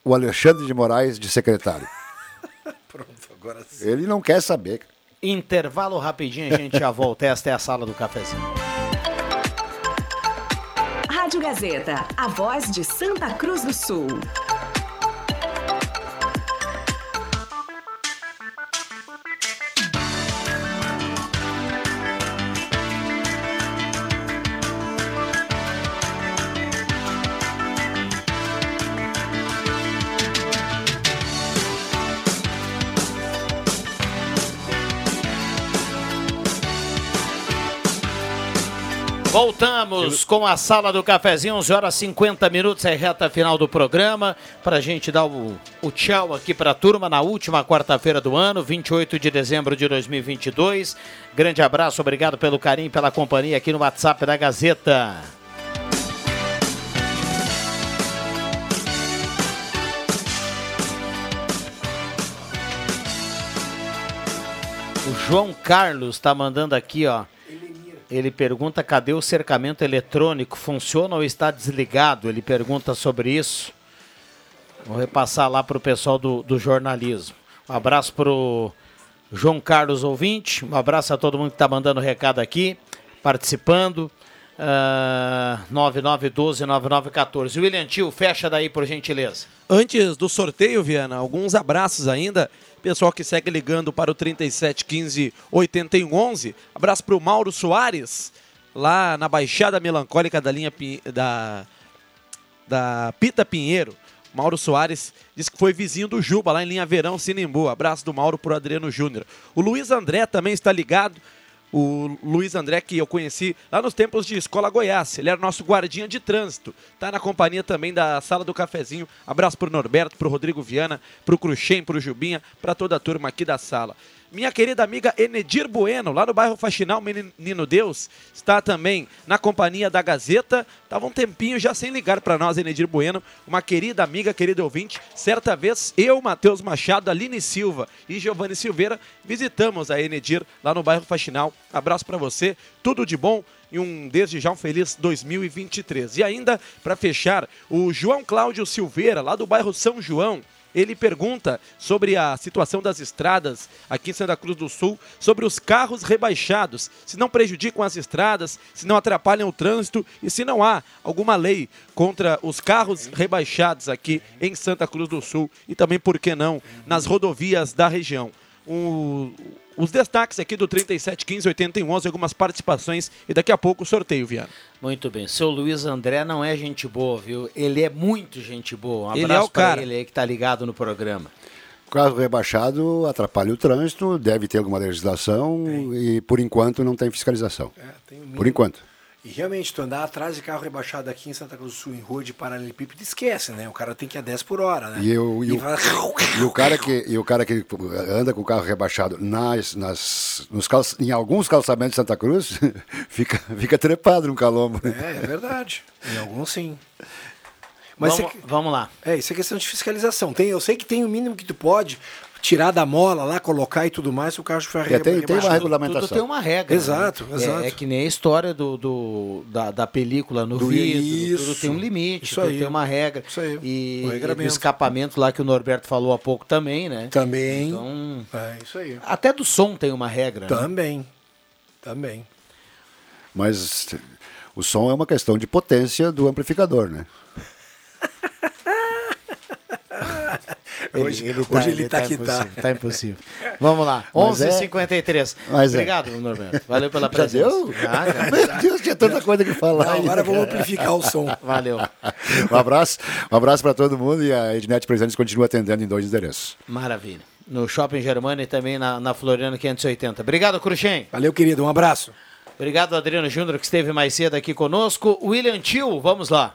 o Alexandre de Moraes de secretário. Pronto, agora sim. Ele não quer saber. Intervalo rapidinho, a gente já volta. Esta é a sala do cafezinho. Rádio Gazeta, a voz de Santa Cruz do Sul. Voltamos com a sala do cafezinho, 11 horas 50 minutos, é reta final do programa, para a gente dar o, o tchau aqui para a turma na última quarta-feira do ano, 28 de dezembro de 2022. Grande abraço, obrigado pelo carinho, e pela companhia aqui no WhatsApp da Gazeta. O João Carlos está mandando aqui, ó. Ele pergunta cadê o cercamento eletrônico? Funciona ou está desligado? Ele pergunta sobre isso. Vou repassar lá para o pessoal do, do jornalismo. Um abraço para o João Carlos ouvinte. Um abraço a todo mundo que está mandando recado aqui, participando. Ah, 9912-9914. William Tio, fecha daí por gentileza. Antes do sorteio, Viana, alguns abraços ainda. Pessoal que segue ligando para o 3715 8111. Abraço para o Mauro Soares, lá na Baixada Melancólica da linha da, da Pita Pinheiro. Mauro Soares disse que foi vizinho do Juba, lá em linha Verão, Sinimbu. Abraço do Mauro para o Adriano Júnior. O Luiz André também está ligado. O Luiz André, que eu conheci lá nos tempos de Escola Goiás. Ele era nosso guardinha de trânsito. Está na companhia também da Sala do Cafezinho. Abraço para o Norberto, para o Rodrigo Viana, para o Cruxem, para o Jubinha, para toda a turma aqui da sala. Minha querida amiga Enedir Bueno, lá no bairro Faxinal Menino Deus, está também na companhia da Gazeta. Tava um tempinho já sem ligar para nós, Enedir Bueno, uma querida amiga, querido ouvinte. Certa vez, eu, Matheus Machado, Aline Silva e Giovanni Silveira visitamos a Enedir lá no bairro Faxinal. Abraço para você, tudo de bom e um desde já um feliz 2023. E ainda, para fechar, o João Cláudio Silveira, lá do bairro São João, ele pergunta sobre a situação das estradas aqui em Santa Cruz do Sul, sobre os carros rebaixados, se não prejudicam as estradas, se não atrapalham o trânsito e se não há alguma lei contra os carros rebaixados aqui em Santa Cruz do Sul e também, por que não, nas rodovias da região. O- os destaques aqui do 3715 8111, algumas participações e daqui a pouco o sorteio, Viana. Muito bem. Seu Luiz André não é gente boa, viu? Ele é muito gente boa. Um Ele abraço é o pra cara. ele aí que tá ligado no programa. O carro rebaixado atrapalha o trânsito, deve ter alguma legislação e, por enquanto, não tem fiscalização. tem um por enquanto. E realmente, tu andar atrás de carro rebaixado aqui em Santa Cruz do Sul, em rua de paralelepípedo, esquece, né? O cara tem que ir a 10 por hora, né? E, eu, e, o, fala- e o cara que, e o cara que anda com o carro rebaixado nas, nas, nos calça- em alguns calçamentos de Santa Cruz fica, fica trepado no calombo. É, é verdade. Em alguns sim. Mas vamos, é, vamos lá. é, isso é questão de fiscalização. Tem, eu sei que tem o mínimo que tu pode. Tirar da mola lá, colocar e tudo mais, o carro foi É, tem- tem uma regulamentação. Tudo tem uma regra. Exato, né? exato. É, é que nem a história do, do- da, da película no Do- vidro, tudo isso, tem um limite, isso tudo aí. tem uma regra. Isso aí, E regramento. escapamento lá que o Norberto falou há pouco também, né? Também. Então, É isso aí. até do som tem uma regra. né? Também. Também. Mas o som é uma questão de potência do amplificador, né? Hoje- hoje ele tá que tá. impossível, Tá impossível. Vamos lá, Mas é- 11h53. mas é. Obrigado, Norberto. Valeu pela Já presença. deu? Já, já. Meu Deus, tinha tanta coisa que falar. Não, agora vamos amplificar o som. Valeu. Um abraço, um abraço para todo mundo e a Ednet Presentes continua atendendo em dois endereços. Maravilha. No Shopping Germana e também na, na Floriano 580. Obrigado, Cruxem. Valeu, querido. Um abraço. Obrigado, Adriano Júnior, que esteve mais cedo aqui conosco. William Tio, vamos lá.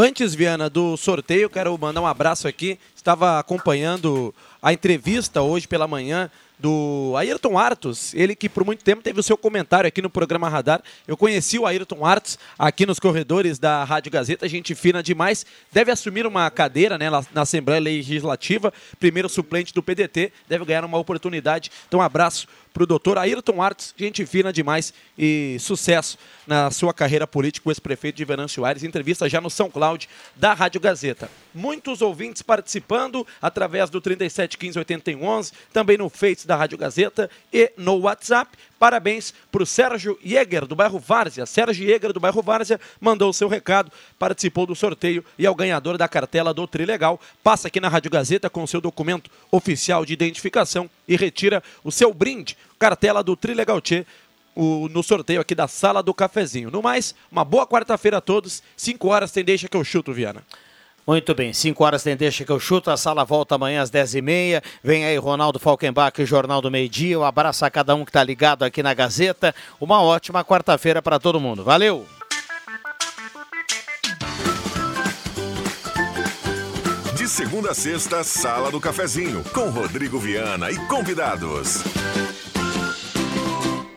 Antes, Viana, do sorteio, quero mandar um abraço aqui. Estava acompanhando a entrevista hoje pela manhã do Ayrton Artos, ele que por muito tempo teve o seu comentário aqui no programa Radar. Eu conheci o Ayrton Artos aqui nos corredores da Rádio Gazeta, gente fina demais. Deve assumir uma cadeira né, na Assembleia Legislativa, primeiro suplente do PDT, deve ganhar uma oportunidade. Então, um abraço para o doutor Ayrton Artos, gente fina demais e sucesso na sua carreira política, o ex-prefeito de Venâncio Aires. Entrevista já no São Cláudio da Rádio Gazeta. Muitos ouvintes participando através do 37158111, também no Face da Rádio Gazeta e no WhatsApp. Parabéns para o Sérgio Jäger, do bairro Várzea. Sérgio Jäger, do bairro Várzea, mandou o seu recado, participou do sorteio e é o ganhador da cartela do Trilegal. Passa aqui na Rádio Gazeta com seu documento oficial de identificação e retira o seu brinde, cartela do Trilegal Tchê, o- no sorteio aqui da Sala do Cafezinho. No mais, uma boa quarta-feira a todos. 5 horas tem deixa que eu chuto, Viana. Muito bem, 5 horas tem deixa que eu chuto, a sala volta amanhã às 10h30. Vem aí Ronaldo Falkenbach, Jornal do Meio Dia. Um abraço a cada um que está ligado aqui na Gazeta. Uma ótima quarta-feira para todo mundo. Valeu! De segunda a sexta, Sala do Cafezinho, com Rodrigo Viana e convidados.